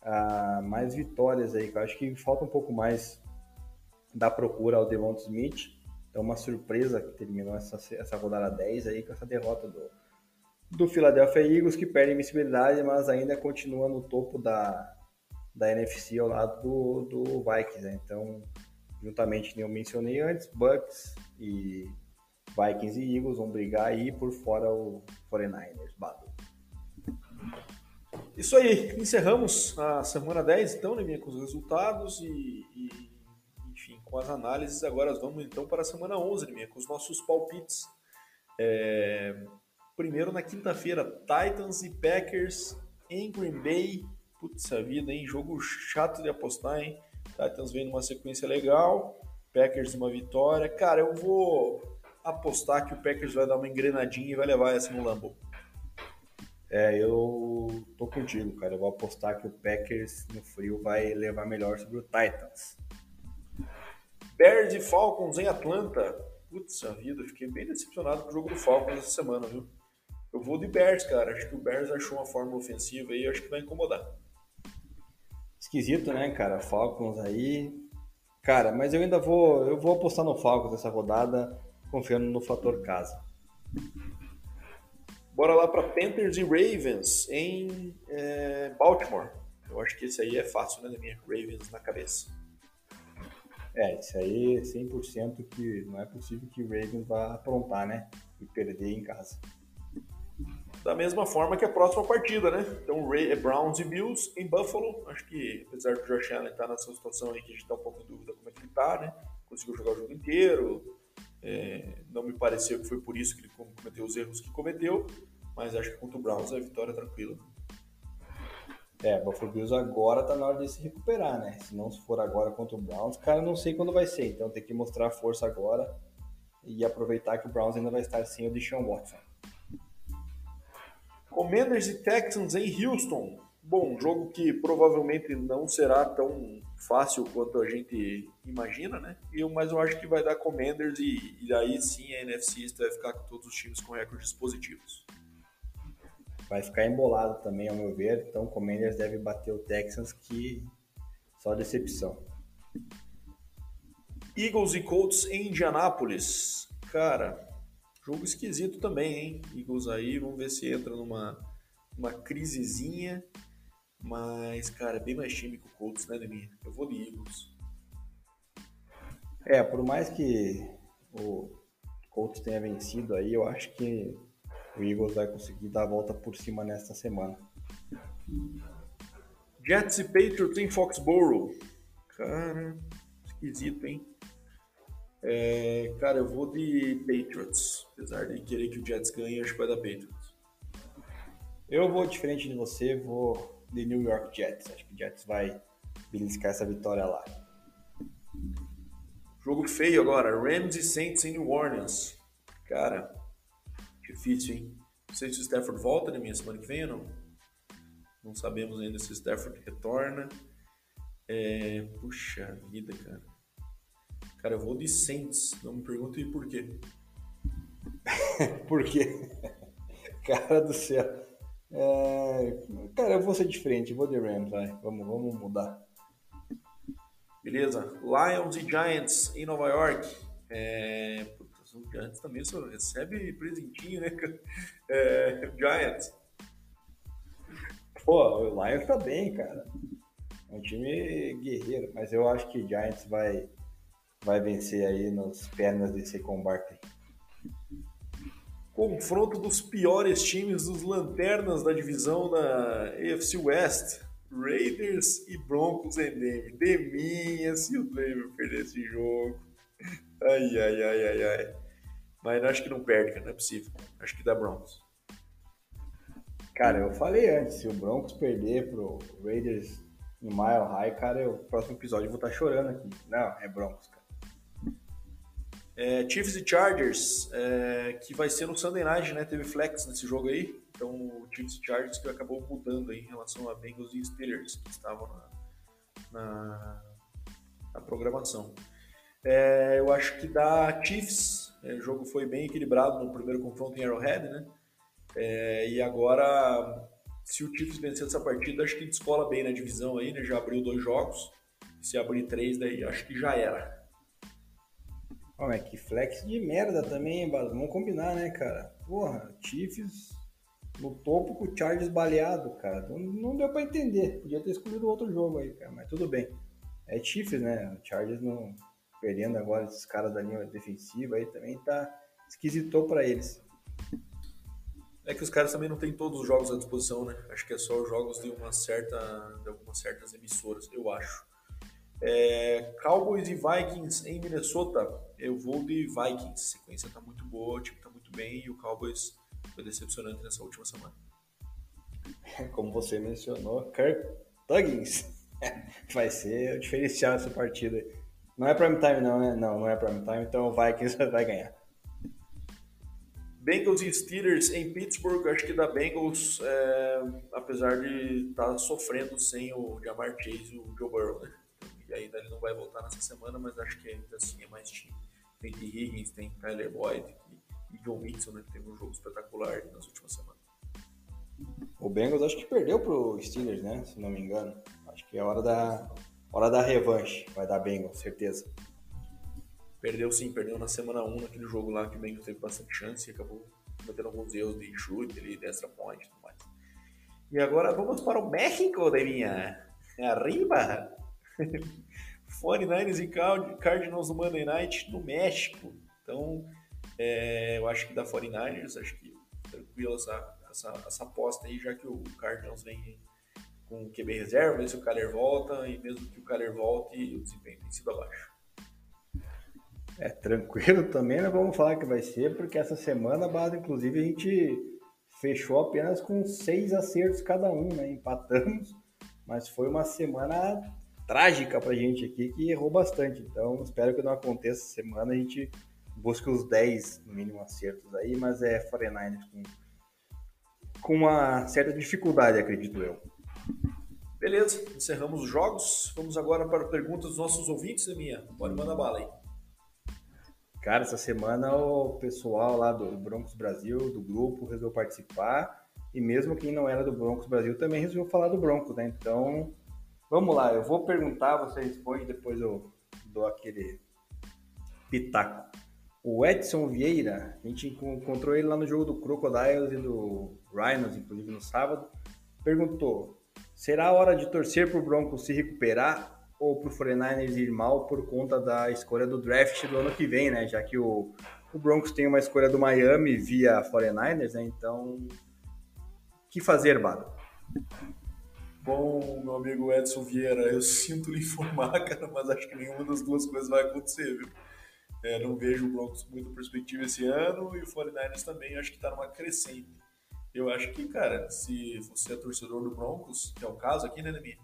Speaker 2: a, mais vitórias aí. Eu acho que falta um pouco mais da procura ao Devonta Smith. Então, uma surpresa que terminou essa, essa rodada 10 aí com essa derrota do, do Philadelphia Eagles, que perde invencibilidade, mas ainda continua no topo da, da NFC ao lado do, do Vikings. Né? Então, juntamente, como eu mencionei antes, Bucks e Vikings e Eagles vão brigar aí por fora o 49ers. Bado.
Speaker 1: Isso aí, encerramos a semana 10, então, né, com os resultados e, e, enfim, com as análises. Agora vamos então para a semana 11, né, com os nossos palpites. É... Primeiro na quinta-feira, Titans e Packers em Green Bay. Putz, a vida, hein? Jogo chato de apostar, hein? Titans vem numa sequência legal, Packers uma vitória. Cara, eu vou apostar que o Packers vai dar uma engrenadinha e vai levar essa no Lambeau.
Speaker 2: É, eu tô contigo, cara. Eu vou apostar que o Packers no frio vai levar melhor sobre o Titans.
Speaker 1: Bears e Falcons em Atlanta. Putz, a vida, fiquei bem decepcionado com o jogo do Falcons essa semana, viu? Eu vou de Bears, cara. Acho que o Bears achou uma forma ofensiva aí, acho que vai incomodar.
Speaker 2: Esquisito, né, cara? Falcons aí. Cara, mas eu ainda vou, eu vou apostar no Falcons essa rodada, confiando no fator casa.
Speaker 1: Bora lá para Panthers e Ravens em é, Baltimore. Eu acho que esse aí é fácil, né, minha Ravens na cabeça.
Speaker 2: É, isso aí é 100% que não é possível que o Ravens vá aprontar, né? E perder em casa.
Speaker 1: Da mesma forma que a próxima partida, né? Então, Ray, Browns e Bills em Buffalo. Acho que, apesar do Josh Allen estar tá nessa situação aí que a gente está um pouco em dúvida como é que ele está, né? Conseguiu jogar o jogo inteiro. É, não me pareceu que foi por isso que ele cometeu os erros que cometeu, mas acho que contra o Browns é vitória tranquila.
Speaker 2: É, Buffalo Bills agora tá na hora de se recuperar, né? Se não for agora contra o Browns, cara, não sei quando vai ser. Então tem que mostrar força agora e aproveitar que o Browns ainda vai estar sem o Deshaun Watson.
Speaker 1: Commanders e Texans em Houston. Bom, jogo que provavelmente não será tão fácil quanto a gente imagina, né? Eu, mas eu acho que vai dar Commanders e, e aí sim a NFC vai ficar com todos os times com recordes positivos.
Speaker 2: Vai ficar embolado também, ao meu ver. Então o Commanders deve bater o Texans, que só decepção.
Speaker 1: Eagles e Colts em Indianápolis. Cara, Jogo esquisito também, hein? Eagles aí, vamos ver se entra numa uma crisezinha. Mas, cara, é bem mais time que o Colts, né, Deminha? Eu vou de Eagles.
Speaker 2: É, por mais que o Colts tenha vencido aí, eu acho que o Eagles vai conseguir dar a volta por cima nesta semana.
Speaker 1: Jets e Patriots em Foxborough. Cara, esquisito, hein? É, cara, eu vou de Patriots. Apesar de querer que o Jets ganhe, acho que vai dar Patriots.
Speaker 2: Eu vou diferente de você, vou de New York Jets. Acho que o Jets vai beliscar essa vitória lá.
Speaker 1: Jogo feio agora. Rams e Saints em New Orleans. Cara, difícil, hein? Não sei se o Stafford volta na minha semana que vem ou não. Não sabemos ainda se o Stafford retorna. É... Puxa vida, cara. Cara, eu vou de Saints. Não me pergunte [LAUGHS] por quê.
Speaker 2: por [LAUGHS] quê? Cara do céu. É... Cara, eu vou ser diferente. Vou de Rams, vai. Vamos, vamos mudar.
Speaker 1: Beleza. Lions e Giants em Nova York. É... Putz, o Giants também só recebe presentinho, né? É... Giants.
Speaker 2: Pô, o Lions tá bem, cara. É um time guerreiro, mas eu acho que Giants vai vai vencer aí nas pernas desse Barkley.
Speaker 1: Confronto dos piores times dos lanternas da divisão da AFC West. Raiders e Broncos em Denver. Deminha se o Denver perder esse jogo. Ai, ai, ai, ai, ai. Mas acho que não perde, cara. Não é possível. Acho que dá Broncos.
Speaker 2: Cara, eu falei antes, se o Broncos perder pro Raiders em Mile High, cara, o próximo episódio eu vou estar tá chorando aqui. Não, é Broncos, cara.
Speaker 1: É, Chiefs e Chargers, é, que vai ser no Sunday Night, né? Teve flex nesse jogo aí. Então, o Chiefs e Chargers que acabou mudando aí em relação a Bengals e Steelers, que estavam na, na, na programação. É, eu acho que da Chiefs, é, o jogo foi bem equilibrado no primeiro confronto em Arrowhead, né? É, e agora, se o Chiefs vencer essa partida, acho que descola bem na divisão aí, né? Já abriu dois jogos. Se abrir três, daí acho que já era.
Speaker 2: É que flex de merda também, Vamos combinar, né, cara? Porra, Chiefs no topo com o Chargers baleado, cara. Não, não deu pra entender. Podia ter escolhido outro jogo aí, cara. Mas tudo bem. É Chiefs, né? O Chargers não perdendo agora esses caras da linha defensiva aí também tá esquisitou para eles.
Speaker 1: É que os caras também não têm todos os jogos à disposição, né? Acho que é só os jogos de uma certa de algumas certas emissoras, eu acho. É, Cowboys e Vikings em Minnesota, eu vou de Vikings. A sequência tá muito boa, o time tá muito bem e o Cowboys foi decepcionante nessa última semana. [LAUGHS]
Speaker 2: Como você mencionou, Kirk Tuggins [LAUGHS] vai ser o diferencial dessa partida. Não é prime time não, né? Não, não é prime time, então o Vikings [LAUGHS] vai ganhar.
Speaker 1: Bengals e Steelers em Pittsburgh, acho que da Bengals, é, apesar de estar tá sofrendo sem o Jamar Chase e o Joe Burrow, né? E ainda ele não vai voltar nessa semana, mas acho que ainda assim é mais time. Tem T. Higgins, tem Tyler Boyd e, e John Mixon, né, que teve um jogo espetacular nas últimas semanas.
Speaker 2: O Bengals acho que perdeu pro Steelers, né? Se não me engano. Acho que é hora da, hora da revanche. Vai dar Bengals, certeza.
Speaker 1: Perdeu sim, perdeu na semana 1 naquele jogo lá que o Bengals teve bastante chance e acabou cometendo alguns erros de chute, ali, de extra point e tudo mais. E agora vamos para o México, Devinha. Arriba! [LAUGHS] 49ers e Cardinals no Monday Night no México. Então, é, eu acho que da 49ers, acho que tranquilo essa, essa, essa aposta aí, já que o Cardinals vem com o QB reserva, se o Kyler volta, e mesmo que o Kyler volte, o desempenho tem sido abaixo.
Speaker 2: É, tranquilo também, não vamos falar que vai ser, porque essa semana, base, inclusive, a gente fechou apenas com seis acertos cada um, né? Empatamos, mas foi uma semana trágica pra gente aqui, que errou bastante. Então, espero que não aconteça essa semana, a gente busque os 10, no mínimo, acertos aí, mas é 49ers com, com uma certa dificuldade, acredito eu.
Speaker 1: Beleza, encerramos os jogos. Vamos agora para perguntas dos nossos ouvintes, minha. Pode mandar bala aí.
Speaker 2: Cara, essa semana o pessoal lá do Broncos Brasil, do grupo, resolveu participar. E mesmo quem não era do Broncos Brasil também resolveu falar do Broncos, né? Então, vamos lá. Eu vou perguntar, você responde, depois eu dou aquele pitaco. O Edson Vieira, a gente encontrou ele lá no jogo do Crocodiles e do Rhinos, inclusive no sábado, perguntou: será a hora de torcer para o Broncos se recuperar ou para o 49ers ir mal por conta da escolha do draft do ano que vem, né? Já que o, o Broncos tem uma escolha do Miami via 49ers, né? Então, que fazer, Bado?
Speaker 1: Bom, meu amigo Edson Vieira, eu sinto lhe informar, [LAUGHS] cara, mas acho que nenhuma das duas coisas vai acontecer, viu? É, não vejo o Broncos com muita perspectiva esse ano e o 49ers também acho que está numa crescente. Eu acho que, cara, se você é torcedor do Broncos, que é o caso aqui, né, Neminha?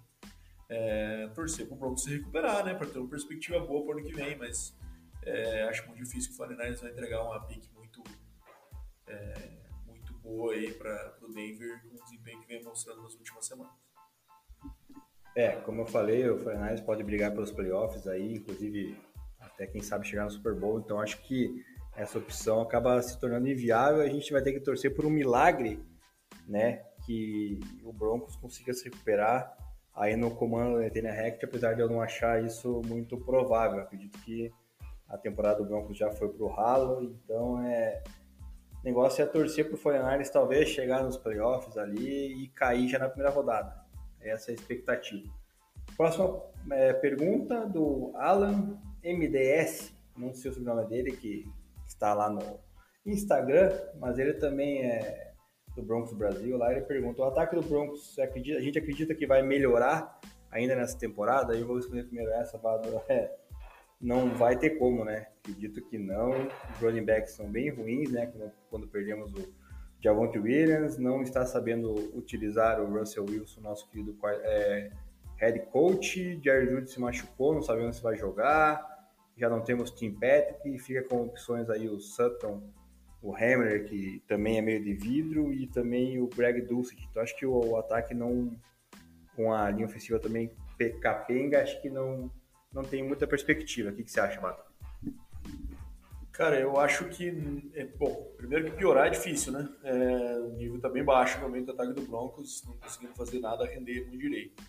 Speaker 1: é, torcer para o Broncos se recuperar, né? Para ter uma perspectiva boa para o ano que vem, mas é, acho muito difícil que o 49 vai entregar uma pick muito, é, muito boa aí para o Denver com o desempenho que vem mostrando nas últimas semanas.
Speaker 2: É, como eu falei, o 49 pode brigar pelos playoffs aí, inclusive até quem sabe chegar no Super Bowl, então acho que essa opção acaba se tornando inviável, a gente vai ter que torcer por um milagre, né, que o Broncos consiga se recuperar aí no comando da Etena Rect, apesar de eu não achar isso muito provável. Acredito que a temporada do Broncos já foi pro ralo, então é o negócio é torcer pro 49 talvez chegar nos playoffs ali e cair já na primeira rodada. Essa é a expectativa. Próxima é, pergunta do Alan MDS, não sei o sobrenome dele, que está lá no Instagram, mas ele também é do Broncos Brasil, lá ele pergunta: o ataque do Broncos, acredita, a gente acredita que vai melhorar ainda nessa temporada? Eu vou responder primeiro essa, [LAUGHS] é, não vai ter como, né? Acredito que não. Os running backs são bem ruins, né? Quando, quando perdemos o Javonte Williams, não está sabendo utilizar o Russell Wilson, nosso querido é, head coach. Jerry Judy se machucou, não sabemos se vai jogar. Já não temos Tim Patrick, fica com opções aí o Sutton o Hammer, que também é meio de vidro, e também o Greg Dulcich. Então acho que o, o, ataque não, com a linha ofensiva também capenga, acho que não, não tem muita perspectiva. O que, que você acha, Mato?
Speaker 1: Cara, eu acho que, é, bom, primeiro que piorar é difícil, né? É, o nível tá bem baixo momento do ataque do Broncos, não conseguindo fazer nada render muito direito.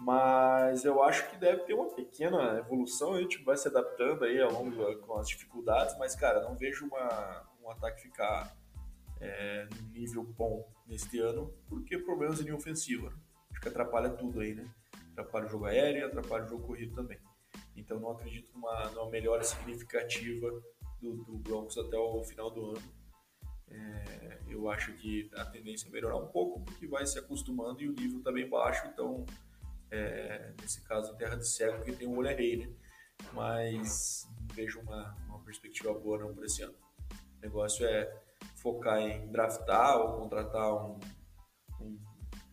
Speaker 1: Mas eu acho que deve ter uma pequena evolução, a gente vai se adaptando aí ao longo com as dificuldades, mas, cara, não vejo uma, um ataque ficar é, num nível bom neste ano, porque problemas em linha ofensiva. Né? Acho que atrapalha tudo aí, né? Atrapalha o jogo aéreo e atrapalha o jogo corrido também. Então não acredito numa, numa melhora significativa do, do Broncos até o final do ano. É, eu acho que a tendência é melhorar um pouco, porque vai se acostumando e o nível está bem baixo, então, é, nesse caso, terra de cego, porque tem um olho rei, né? Mas não vejo uma, uma perspectiva boa não para esse ano. O negócio é focar em draftar ou contratar um, um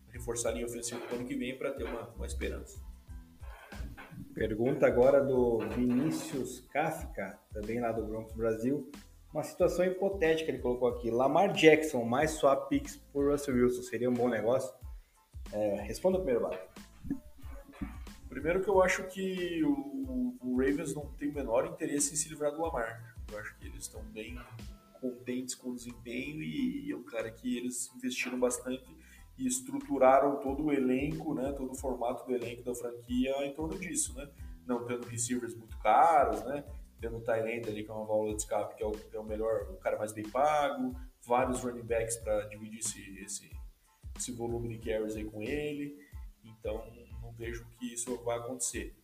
Speaker 1: reforçar a linha ofensiva para o ano que vem para ter uma, uma esperança.
Speaker 2: Pergunta agora do Vinícius Kafka, também lá do Broncos Brasil. Uma situação hipotética ele colocou aqui. Lamar Jackson mais swap picks por Russell Wilson seria um bom negócio? É, responda primeiro, Bárbara.
Speaker 1: Primeiro que eu acho que o, o, Ravens não tem o menor interesse em se livrar do Lamar. Eu acho que eles estão bem contentes com o desempenho e, e é um cara que eles investiram bastante e estruturaram todo o elenco, né, todo o formato do elenco da franquia em torno disso, né? Não tendo receivers muito caros, né? Tendo o Tyrande ali, que é uma válvula de escape, que é o, é o melhor, o cara mais bem pago, vários running backs para dividir esse, esse, esse volume de carries aí com ele. Então, não vejo que isso vai acontecer.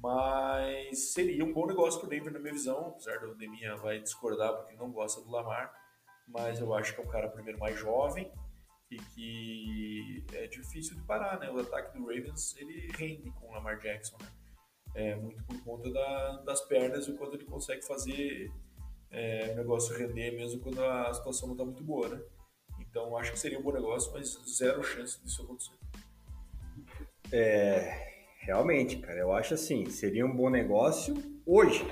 Speaker 1: Mas seria um bom negócio para o Denver, na minha visão, apesar do Deminha vai discordar porque não gosta do Lamar. Mas eu acho que é um cara, primeiro, mais jovem e que é difícil de parar, né? O ataque do Ravens ele rende com o Lamar Jackson, né? É muito por conta da, das pernas e o quanto ele consegue fazer é, o negócio render mesmo quando a situação não está muito boa, né? Então acho que seria um bom negócio, mas zero chance disso acontecer.
Speaker 2: É, realmente, cara, eu acho assim, seria um bom negócio hoje,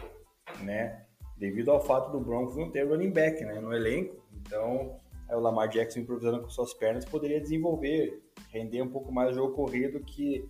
Speaker 2: né? Devido ao fato do Broncos não ter running back, né, no elenco. Então, o Lamar Jackson improvisando com suas pernas poderia desenvolver, render um pouco mais o jogo corrido que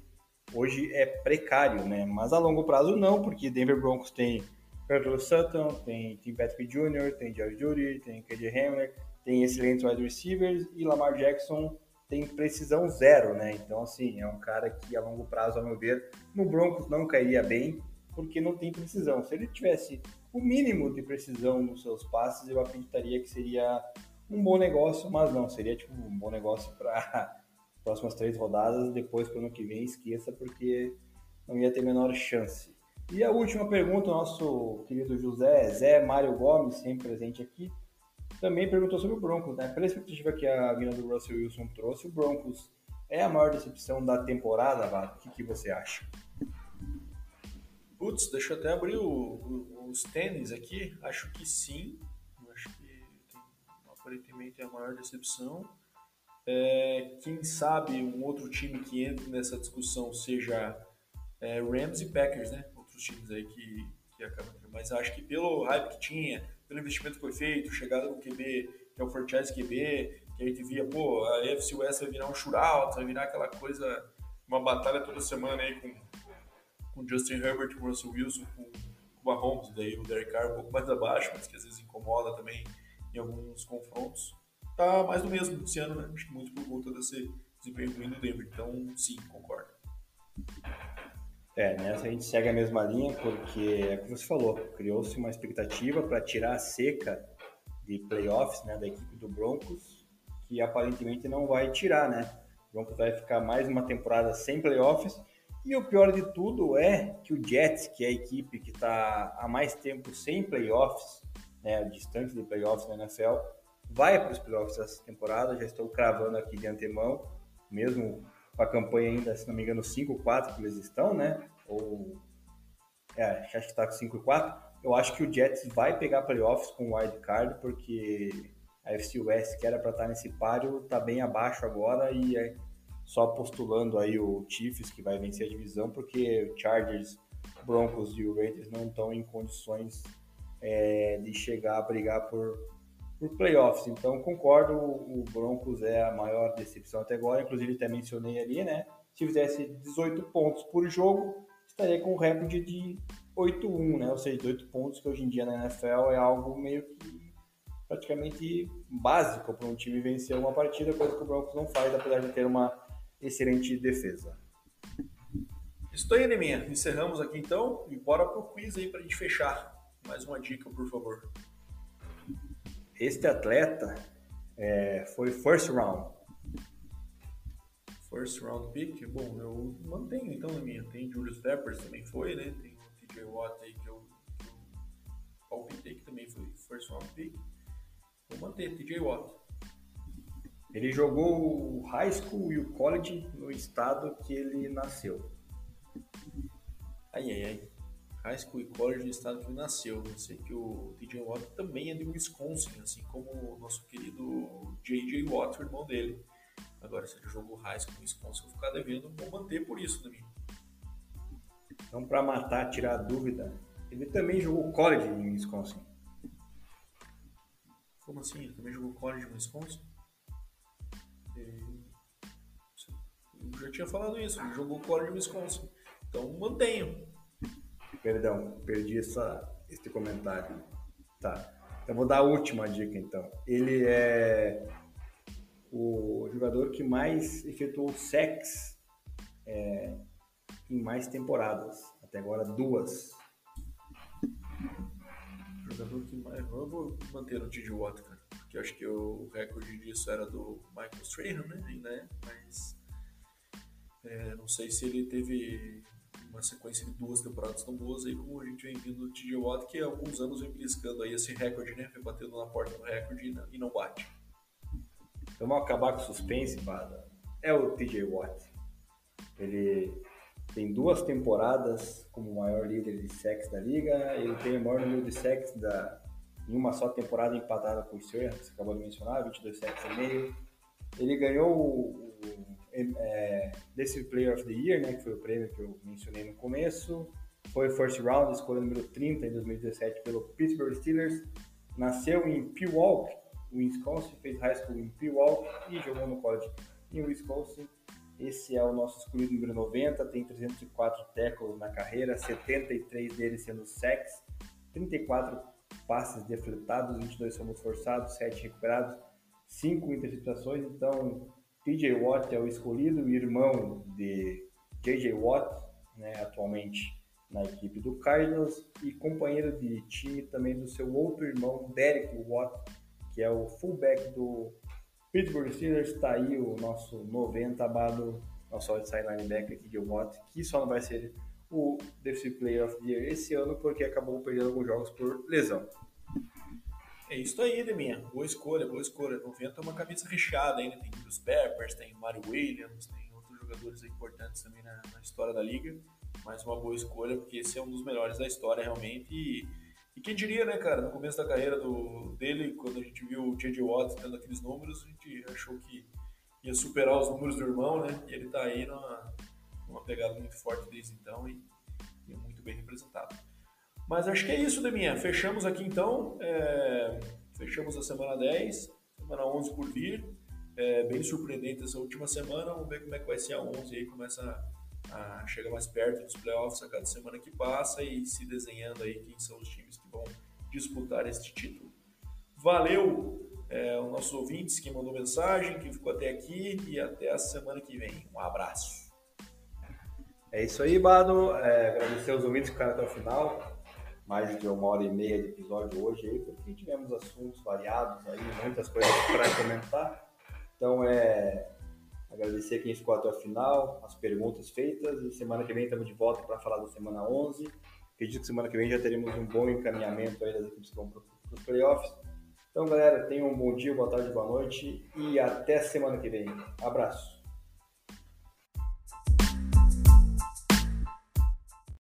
Speaker 2: hoje é precário, né? Mas a longo prazo não, porque Denver Broncos tem Curtis Sutton, tem Tim Patrick Jr., tem George Judy, tem KJ Hamler, tem excelentes wide receivers e Lamar Jackson tem precisão zero, né? Então, assim, é um cara que a longo prazo, ao meu ver, no Broncos não cairia bem, porque não tem precisão. Se ele tivesse o mínimo de precisão nos seus passes, eu acreditaria que seria um bom negócio, mas não, seria tipo um bom negócio para [LAUGHS] próximas três rodadas, depois para o ano que vem esqueça, porque não ia ter menor chance. E a última pergunta, nosso querido José Zé Mário Gomes, sempre presente aqui, também perguntou sobre o Broncos, né? Pela expectativa que a vinda do Russell Wilson trouxe, o Broncos é a maior decepção da temporada, Vato? O que, que você acha?
Speaker 1: Putz, deixa eu até abrir o, o, os tênis aqui. Acho que sim. Aparentemente é a maior decepção. É, quem sabe um outro time que entre nessa discussão seja é, Rams e Packers, né? Outros times aí que, que acabam. Mas acho que pelo hype que tinha, pelo investimento que foi feito, chegada no QB, que é o franchise QB, que a gente via, pô, a AFC West vai virar um shootout, vai virar aquela coisa, uma batalha toda semana aí com, com Justin Herbert, com Russell Wilson, com, com Mahomes, daí o Derek Carr um pouco mais abaixo, mas que às vezes incomoda também em alguns confrontos. Tá mais do mesmo esse ano, né? Acho que muito por conta desse desempenho ruim do Denver. Então, sim, concordo.
Speaker 2: É, nessa a gente segue a mesma linha, porque é como você falou, criou-se uma expectativa para tirar a seca de playoffs né, da equipe do Broncos, que aparentemente não vai tirar, né? O Broncos vai ficar mais uma temporada sem playoffs. E o pior de tudo é que o Jets, que é a equipe que está há mais tempo sem playoffs, né, distante de playoffs na NFL, vai para os playoffs essa temporada. Já estou cravando aqui de antemão, mesmo com a campanha ainda, se não me engano, 5-4 que eles estão, né? Ou. É, acho que está com 5-4. Eu acho que o Jets vai pegar playoffs com o wild card, porque a FC West, que era para estar nesse páreo, está bem abaixo agora e é só postulando aí o Chiefs, que vai vencer a divisão, porque o Chargers, Broncos e o Raiders não estão em condições é, de chegar a brigar por por playoffs. Então, concordo, o Broncos é a maior decepção até agora. Inclusive, até mencionei ali, né? Se fizesse 18 pontos por jogo, estaria com um recorde de 8-1, né? Ou seja, 18 pontos, que hoje em dia na NFL é algo meio que praticamente básico para um time vencer uma partida, coisa que o Broncos não faz, apesar de ter uma excelente defesa.
Speaker 1: Estou aí, Neminha. Encerramos aqui então e bora pro quiz aí para a gente fechar. Mais uma dica, por favor.
Speaker 2: Este atleta é, foi first round.
Speaker 1: First round pick? Bom, eu mantenho então na minha. Tem Julius Peppers também foi, né? Tem o TJ Watt aí que eu, palpitei que também foi first round pick. Vou manter TJ Watt.
Speaker 2: Ele jogou o high school e o college no estado que ele nasceu.
Speaker 1: Ai, ai, ai high school e college no estado que ele nasceu. Eu sei que o TJ Watt também é de Wisconsin, assim como o nosso querido J.J. Watt, o irmão dele. Agora, se ele jogou high school em Wisconsin, eu vou ficar devendo, vou manter por isso também.
Speaker 2: Então, para matar, tirar a dúvida, ele também jogou college em Wisconsin.
Speaker 1: Como assim? Ele também jogou college em Wisconsin? Eu já tinha falado isso, ele jogou college em Wisconsin. Então, mantenho.
Speaker 2: Perdão, perdi essa, esse comentário. Tá. Eu vou dar a última dica então. Ele é o jogador que mais efetuou sex é, em mais temporadas. Até agora, duas.
Speaker 1: Jogador que mais. Eu vou manter o TJ Watt, cara. Porque acho que o recorde disso era do Michael Strahan, né? É, mas. É, não sei se ele teve uma sequência de duas temporadas tão boas aí como a gente vem vindo do TJ Watt, que há alguns anos vem beliscando aí esse recorde, né? Vem batendo na porta do recorde e não bate.
Speaker 2: Então vamos acabar com o suspense, Bada. É o TJ Watt. Ele tem duas temporadas como maior líder de sacks da liga. Ele tem o maior número de sacks da, em uma só temporada empatada com o Sir, que você acabou de mencionar, 22 sacks e meio. Ele ganhou o é, Player of the Year, né, que foi o prêmio que eu mencionei no começo. Foi first round, escolha número 30 em 2017 pelo Pittsburgh Steelers. Nasceu em Pewaukee, Wisconsin, fez high school em Pewaukee e jogou no college em Wisconsin. Esse é o nosso escolhido número 90, tem 304 tackles na carreira, 73 deles sendo sacks, 34 passes defletados, 22 fomos forçados, 7 recuperados, 5 interceptações. Então, TJ Watt é o escolhido, irmão de JJ Watt, né, atualmente na equipe do Cardinals, e companheiro de time também do seu outro irmão, Derek Watt, que é o fullback do Pittsburgh Steelers. Está aí o nosso 90 abado, nosso outside linebacker, TJ Watt, que só não vai ser o Defensive Player of the Year esse ano porque acabou perdendo alguns jogos por lesão.
Speaker 1: É isso aí, Deminha. Boa escolha, boa escolha. 90 é uma camisa recheada ainda. Tem os Peppers, tem Mario Williams, tem outros jogadores importantes também na, na, história da liga. Mais uma boa escolha, porque esse é um dos melhores da história, realmente. E, e quem diria, né, cara, no começo da carreira do, dele, quando a gente viu o J.J. Watt tendo aqueles números, a gente achou que ia superar os números do irmão, né? E ele tá aí numa, numa pegada muito forte desde então e, e é muito bem representado. Mas acho que é isso, Deminha. Fechamos aqui então. É... Fechamos a semana 10, semana 11 por vir. É bem surpreendente essa última semana. Vamos ver como é que vai ser a 11 aí. Começa a chegar mais perto dos playoffs a cada semana que passa e se desenhando aí quem são os times que vão disputar este título. Valeu é, os nossos ouvintes que mandou mensagem, que ficou até aqui e até a semana que vem. Um abraço.
Speaker 2: É isso aí, Bado. É, agradecer aos ouvintes que ficaram até o final mais de uma hora e meia de episódio hoje aí, porque tivemos assuntos variados aí, muitas coisas para comentar. Então é agradecer quem ficou até o final, as perguntas feitas e semana que vem estamos de volta para falar da semana 11. Acredito que semana que vem já teremos um bom encaminhamento aí das equipes que vão para os playoffs. Então, galera, tenham um bom dia, boa tarde, boa noite e até semana que vem. Abraço.